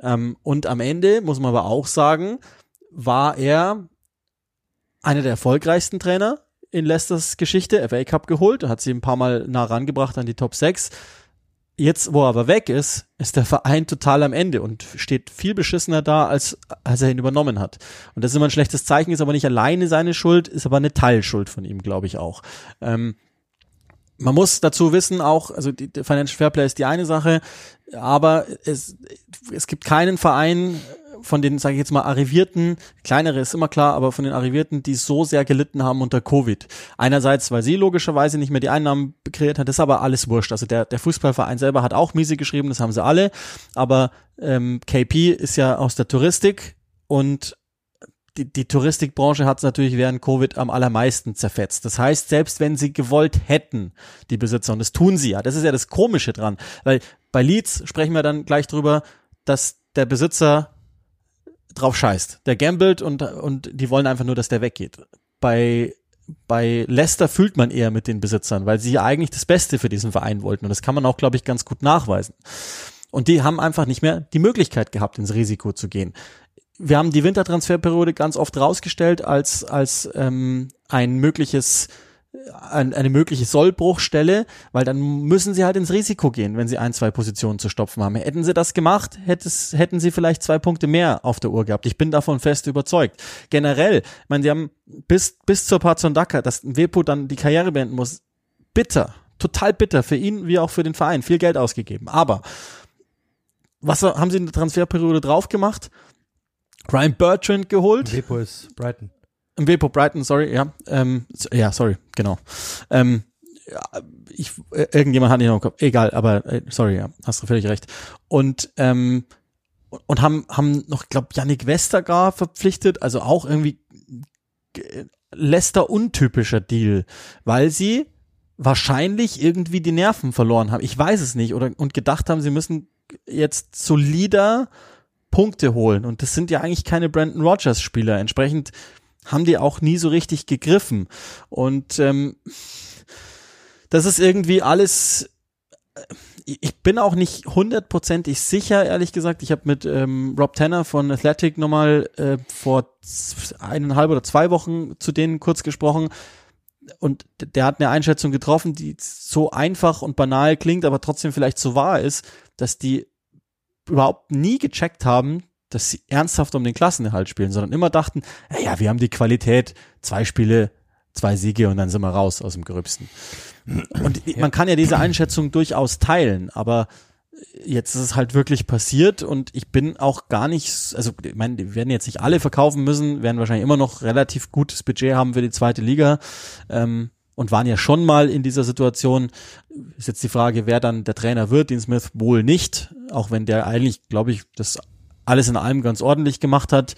Ähm, und am Ende muss man aber auch sagen, war er einer der erfolgreichsten Trainer in Leicesters Geschichte, FA Cup geholt, hat sie ein paar Mal nah rangebracht an die Top 6. Jetzt, wo er aber weg ist, ist der Verein total am Ende und steht viel beschissener da, als, als er ihn übernommen hat. Und das ist immer ein schlechtes Zeichen, ist aber nicht alleine seine Schuld, ist aber eine Teilschuld von ihm, glaube ich auch. Ähm, man muss dazu wissen auch, also die, die Financial Fairplay ist die eine Sache, aber es, es gibt keinen Verein von den, sage ich jetzt mal, Arrivierten, kleinere ist immer klar, aber von den Arrivierten, die so sehr gelitten haben unter Covid. Einerseits, weil sie logischerweise nicht mehr die Einnahmen kreiert hat, ist aber alles wurscht. Also der, der Fußballverein selber hat auch miese geschrieben, das haben sie alle, aber ähm, KP ist ja aus der Touristik und die, die Touristikbranche hat es natürlich während Covid am allermeisten zerfetzt. Das heißt, selbst wenn sie gewollt hätten, die Besitzer, und das tun sie ja, das ist ja das Komische dran, weil bei Leeds sprechen wir dann gleich drüber, dass der Besitzer drauf scheißt. Der gambelt und, und die wollen einfach nur, dass der weggeht. Bei, bei Leicester fühlt man eher mit den Besitzern, weil sie ja eigentlich das Beste für diesen Verein wollten. Und das kann man auch, glaube ich, ganz gut nachweisen. Und die haben einfach nicht mehr die Möglichkeit gehabt, ins Risiko zu gehen. Wir haben die Wintertransferperiode ganz oft rausgestellt als, als ähm, ein mögliches eine mögliche Sollbruchstelle, weil dann müssen sie halt ins Risiko gehen, wenn sie ein, zwei Positionen zu stopfen haben. Hätten sie das gemacht, hättes, hätten sie vielleicht zwei Punkte mehr auf der Uhr gehabt. Ich bin davon fest überzeugt. Generell, ich meine, sie haben bis, bis zur Pazondaka, dass Wepo dann die Karriere beenden muss, bitter, total bitter für ihn wie auch für den Verein, viel Geld ausgegeben. Aber was haben sie in der Transferperiode drauf gemacht? Ryan Bertrand geholt. Wepo ist Brighton. Wilpo Brighton, sorry, ja. Ähm, ja, sorry, genau. Ähm, ich, äh, irgendjemand hat nicht noch im Kopf. Egal, aber äh, sorry, ja, hast du völlig recht. Und ähm, und haben haben noch, glaube Yannick Westergaard verpflichtet, also auch irgendwie Leicester untypischer Deal, weil sie wahrscheinlich irgendwie die Nerven verloren haben. Ich weiß es nicht oder und gedacht haben, sie müssen jetzt solider Punkte holen und das sind ja eigentlich keine Brandon Rogers Spieler. Entsprechend haben die auch nie so richtig gegriffen. Und ähm, das ist irgendwie alles. Äh, ich bin auch nicht hundertprozentig sicher, ehrlich gesagt. Ich habe mit ähm, Rob Tanner von Athletic nochmal äh, vor eineinhalb oder zwei Wochen zu denen kurz gesprochen. Und der hat eine Einschätzung getroffen, die so einfach und banal klingt, aber trotzdem vielleicht so wahr ist, dass die überhaupt nie gecheckt haben, dass sie ernsthaft um den Klassenerhalt spielen, sondern immer dachten, ja, wir haben die Qualität, zwei Spiele, zwei Siege und dann sind wir raus aus dem Gröbsten. Und ja. man kann ja diese Einschätzung durchaus teilen, aber jetzt ist es halt wirklich passiert und ich bin auch gar nicht, also ich meine, die werden jetzt nicht alle verkaufen müssen, werden wahrscheinlich immer noch relativ gutes Budget haben für die zweite Liga. Ähm, und waren ja schon mal in dieser Situation. Ist jetzt die Frage, wer dann der Trainer wird. Dean Smith wohl nicht, auch wenn der eigentlich, glaube ich, das alles in allem ganz ordentlich gemacht hat.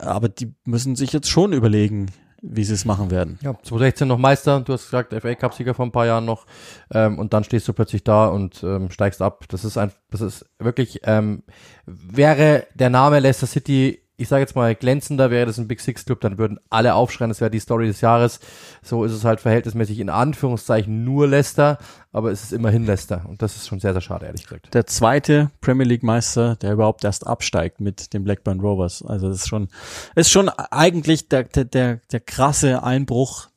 Aber die müssen sich jetzt schon überlegen, wie sie es machen werden. Ja, 2016 noch Meister, du hast gesagt, FA Cup Sieger vor ein paar Jahren noch, ähm, und dann stehst du plötzlich da und ähm, steigst ab. Das ist ein, das ist wirklich, ähm, wäre der Name Leicester City ich sage jetzt mal, glänzender wäre das ein Big Six Club, dann würden alle aufschreien, das wäre die Story des Jahres. So ist es halt verhältnismäßig in Anführungszeichen nur Leicester, aber es ist immerhin Leicester und das ist schon sehr, sehr schade, ehrlich gesagt. Der zweite Premier League Meister, der überhaupt erst absteigt mit den Blackburn Rovers. Also das ist schon, ist schon eigentlich der, der, der, der krasse Einbruch,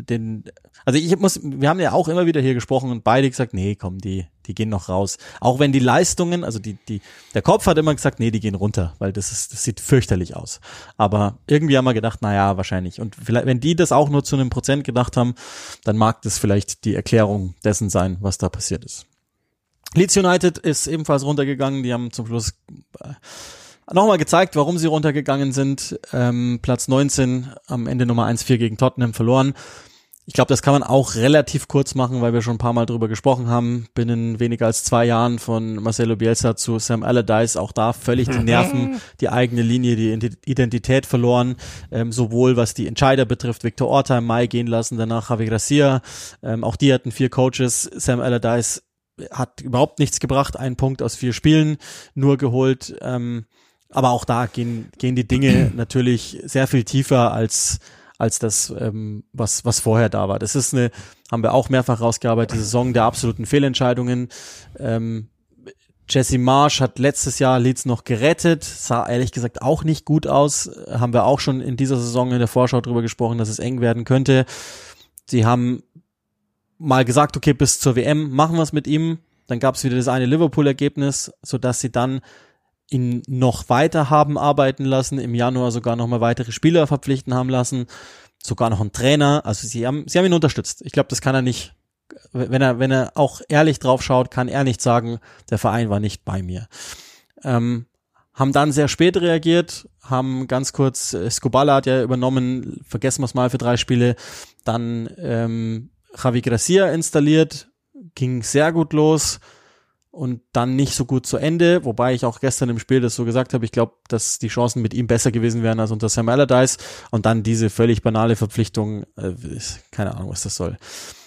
den, also ich muss, wir haben ja auch immer wieder hier gesprochen und beide gesagt, nee, komm, die, die gehen noch raus. Auch wenn die Leistungen, also die, die, der Kopf hat immer gesagt, nee, die gehen runter, weil das ist, das sieht fürchterlich aus. Aber irgendwie haben wir gedacht, na ja, wahrscheinlich. Und vielleicht, wenn die das auch nur zu einem Prozent gedacht haben, dann mag das vielleicht die Erklärung dessen sein, was da passiert ist. Leeds United ist ebenfalls runtergegangen. Die haben zum Schluss äh, nochmal gezeigt, warum sie runtergegangen sind. Ähm, Platz 19 am Ende Nummer 1-4 gegen Tottenham verloren. Ich glaube, das kann man auch relativ kurz machen, weil wir schon ein paar Mal drüber gesprochen haben. Binnen weniger als zwei Jahren von Marcelo Bielsa zu Sam Allardyce, auch da völlig die Nerven, die eigene Linie, die Identität verloren, ähm, sowohl was die Entscheider betrifft, Victor Orta im Mai gehen lassen, danach Javi Gracia, ähm, auch die hatten vier Coaches, Sam Allardyce hat überhaupt nichts gebracht, einen Punkt aus vier Spielen nur geholt, ähm, aber auch da gehen, gehen die Dinge natürlich sehr viel tiefer als als das, ähm, was, was vorher da war. Das ist eine, haben wir auch mehrfach rausgearbeitet, die Saison der absoluten Fehlentscheidungen. Ähm, Jesse Marsh hat letztes Jahr Leeds noch gerettet, sah ehrlich gesagt auch nicht gut aus. Haben wir auch schon in dieser Saison in der Vorschau drüber gesprochen, dass es eng werden könnte. Sie haben mal gesagt, okay, bis zur WM machen wir es mit ihm. Dann gab es wieder das eine Liverpool-Ergebnis, so dass sie dann ihn noch weiter haben arbeiten lassen, im Januar sogar noch mal weitere Spieler verpflichten haben lassen, sogar noch einen Trainer. Also sie haben, sie haben ihn unterstützt. Ich glaube, das kann er nicht, wenn er, wenn er auch ehrlich drauf schaut, kann er nicht sagen, der Verein war nicht bei mir. Ähm, haben dann sehr spät reagiert, haben ganz kurz, äh, Skobala hat ja übernommen, vergessen wir es mal für drei Spiele, dann ähm, Javi Gracia installiert, ging sehr gut los, und dann nicht so gut zu Ende, wobei ich auch gestern im Spiel das so gesagt habe, ich glaube, dass die Chancen mit ihm besser gewesen wären als unter Sam Allardyce und dann diese völlig banale Verpflichtung, äh, keine Ahnung, was das soll.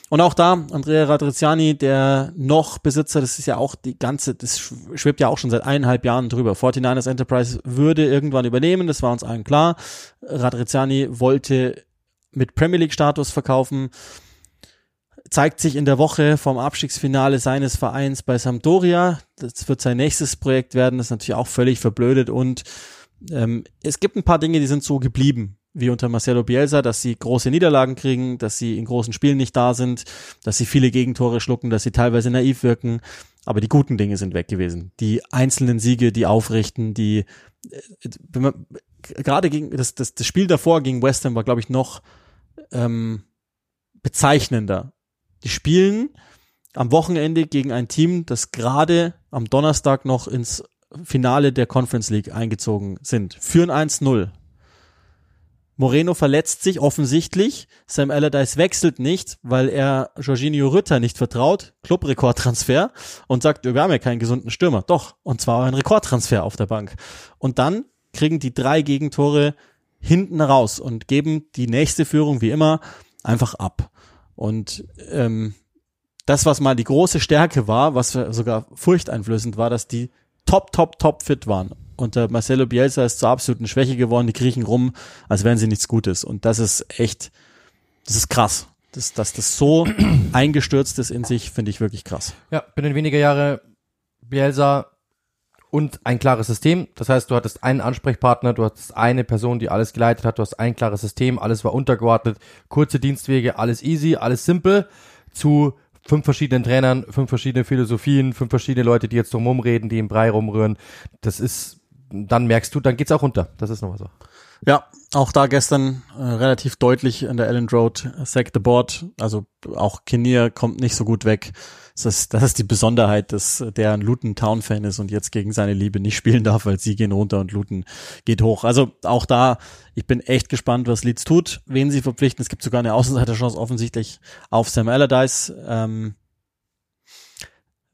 Und auch da, Andrea Radriziani, der noch Besitzer, das ist ja auch die ganze, das schwebt ja auch schon seit eineinhalb Jahren drüber. 49ers Enterprise würde irgendwann übernehmen, das war uns allen klar. Radriziani wollte mit Premier League Status verkaufen zeigt sich in der Woche vom Abstiegsfinale seines Vereins bei Sampdoria. Das wird sein nächstes Projekt werden, das ist natürlich auch völlig verblödet und ähm, es gibt ein paar Dinge, die sind so geblieben, wie unter Marcelo Bielsa, dass sie große Niederlagen kriegen, dass sie in großen Spielen nicht da sind, dass sie viele Gegentore schlucken, dass sie teilweise naiv wirken, aber die guten Dinge sind weg gewesen. Die einzelnen Siege, die aufrichten, die äh, gerade gegen das, das, das Spiel davor gegen West Ham war, glaube ich, noch ähm, bezeichnender die spielen am Wochenende gegen ein Team, das gerade am Donnerstag noch ins Finale der Conference League eingezogen sind. Führen 1-0. Moreno verletzt sich offensichtlich. Sam Allardyce wechselt nicht, weil er Jorginho Rütter nicht vertraut. Clubrekordtransfer und sagt, wir haben ja keinen gesunden Stürmer. Doch. Und zwar ein Rekordtransfer auf der Bank. Und dann kriegen die drei Gegentore hinten raus und geben die nächste Führung wie immer einfach ab. Und ähm, das, was mal die große Stärke war, was sogar furchteinflößend war, dass die top, top, top fit waren. Und der Marcelo Bielsa ist zur absoluten Schwäche geworden, die kriechen rum, als wären sie nichts Gutes. Und das ist echt, das ist krass. Das, dass das so eingestürzt ist in sich, finde ich wirklich krass. Ja, binnen weniger Jahre Bielsa und ein klares System. Das heißt, du hattest einen Ansprechpartner, du hattest eine Person, die alles geleitet hat, du hast ein klares System, alles war untergeordnet, kurze Dienstwege, alles easy, alles simpel, zu fünf verschiedenen Trainern, fünf verschiedene Philosophien, fünf verschiedene Leute, die jetzt drumherum reden, die im Brei rumrühren. Das ist, dann merkst du, dann geht's auch runter. Das ist nochmal so. Ja, auch da gestern äh, relativ deutlich in der Ellen Road Sack the Board. Also auch Kinnear kommt nicht so gut weg. Das ist, das ist die Besonderheit, dass der ein Luton Town Fan ist und jetzt gegen seine Liebe nicht spielen darf, weil sie gehen runter und Luton geht hoch. Also auch da, ich bin echt gespannt, was Leeds tut, wen sie verpflichten. Es gibt sogar eine Außenseiterchance offensichtlich auf Sam Allardyce. Ähm,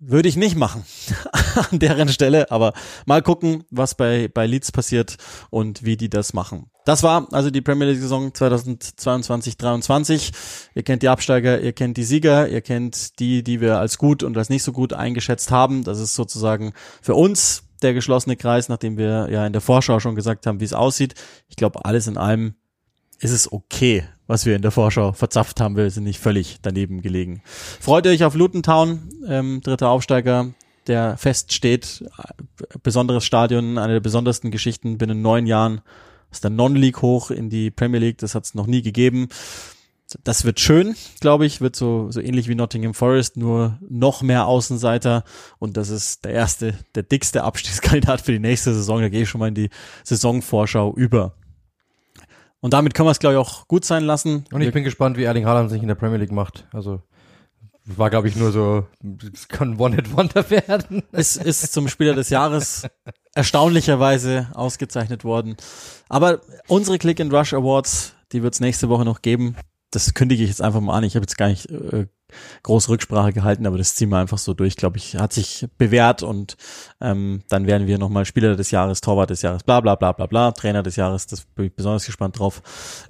würde ich nicht machen an deren Stelle, aber mal gucken, was bei, bei Leeds passiert und wie die das machen. Das war also die Premier League Saison 2022-23. Ihr kennt die Absteiger, ihr kennt die Sieger, ihr kennt die, die wir als gut und als nicht so gut eingeschätzt haben. Das ist sozusagen für uns der geschlossene Kreis, nachdem wir ja in der Vorschau schon gesagt haben, wie es aussieht. Ich glaube, alles in allem ist es okay, was wir in der Vorschau verzapft haben. Wir sind nicht völlig daneben gelegen. Freut euch auf Luton Town, ähm, dritter Aufsteiger, der feststeht. Besonderes Stadion, eine der besondersten Geschichten binnen neun Jahren aus der Non-League hoch in die Premier League. Das hat es noch nie gegeben. Das wird schön, glaube ich, wird so, so ähnlich wie Nottingham Forest, nur noch mehr Außenseiter. Und das ist der erste, der dickste Abstiegskandidat für die nächste Saison. Da gehe ich schon mal in die Saisonvorschau über. Und damit können wir es, glaube ich, auch gut sein lassen. Und ich bin gespannt, wie Erling Haaland sich in der Premier League macht. Also war, glaube ich, nur so, es kann One-Hit-Wonder werden. Es ist zum Spieler des Jahres erstaunlicherweise ausgezeichnet worden. Aber unsere Click and Rush Awards, die wird es nächste Woche noch geben. Das kündige ich jetzt einfach mal an. Ich habe jetzt gar nicht äh, groß Rücksprache gehalten, aber das ziehen wir einfach so durch, glaube ich, hat sich bewährt und ähm, dann werden wir nochmal Spieler des Jahres, Torwart des Jahres, bla bla bla bla bla, Trainer des Jahres, das bin ich besonders gespannt drauf.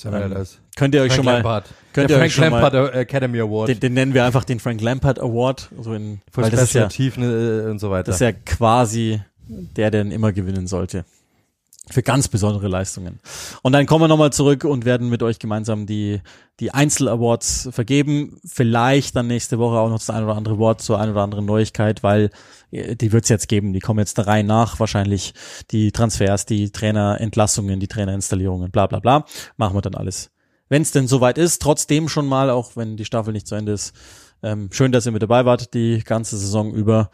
Ähm, könnt ihr euch Frank schon mal Lampard. könnt Der ihr Frank euch schon Lampard mal Academy Award. den, den nennen wir einfach den Frank Lampard Award, so in, Für weil das ist ja Tiefen äh, und so weiter. das ist ja quasi der, der immer gewinnen sollte. Für ganz besondere Leistungen. Und dann kommen wir nochmal zurück und werden mit euch gemeinsam die, die Einzel-Awards vergeben. Vielleicht dann nächste Woche auch noch das ein oder andere Wort zur ein oder anderen Neuigkeit, weil äh, die wird's jetzt geben. Die kommen jetzt der Reihe nach. Wahrscheinlich die Transfers, die Trainerentlassungen, die Trainerinstallierungen, bla bla bla. Machen wir dann alles. Wenn es denn soweit ist, trotzdem schon mal, auch wenn die Staffel nicht zu Ende ist. Ähm, schön, dass ihr mit dabei wart, die ganze Saison über,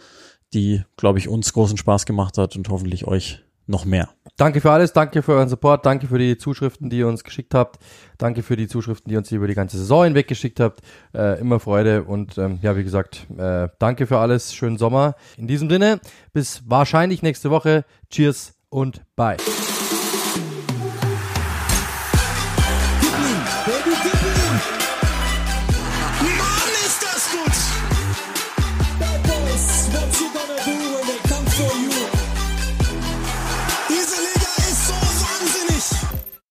die, glaube ich, uns großen Spaß gemacht hat und hoffentlich euch noch mehr. Danke für alles, danke für euren Support, danke für die Zuschriften, die ihr uns geschickt habt, danke für die Zuschriften, die ihr uns über die ganze Saison hinweg geschickt habt. Äh, immer Freude und ähm, ja, wie gesagt, äh, danke für alles, schönen Sommer. In diesem Sinne, bis wahrscheinlich nächste Woche. Cheers und bye.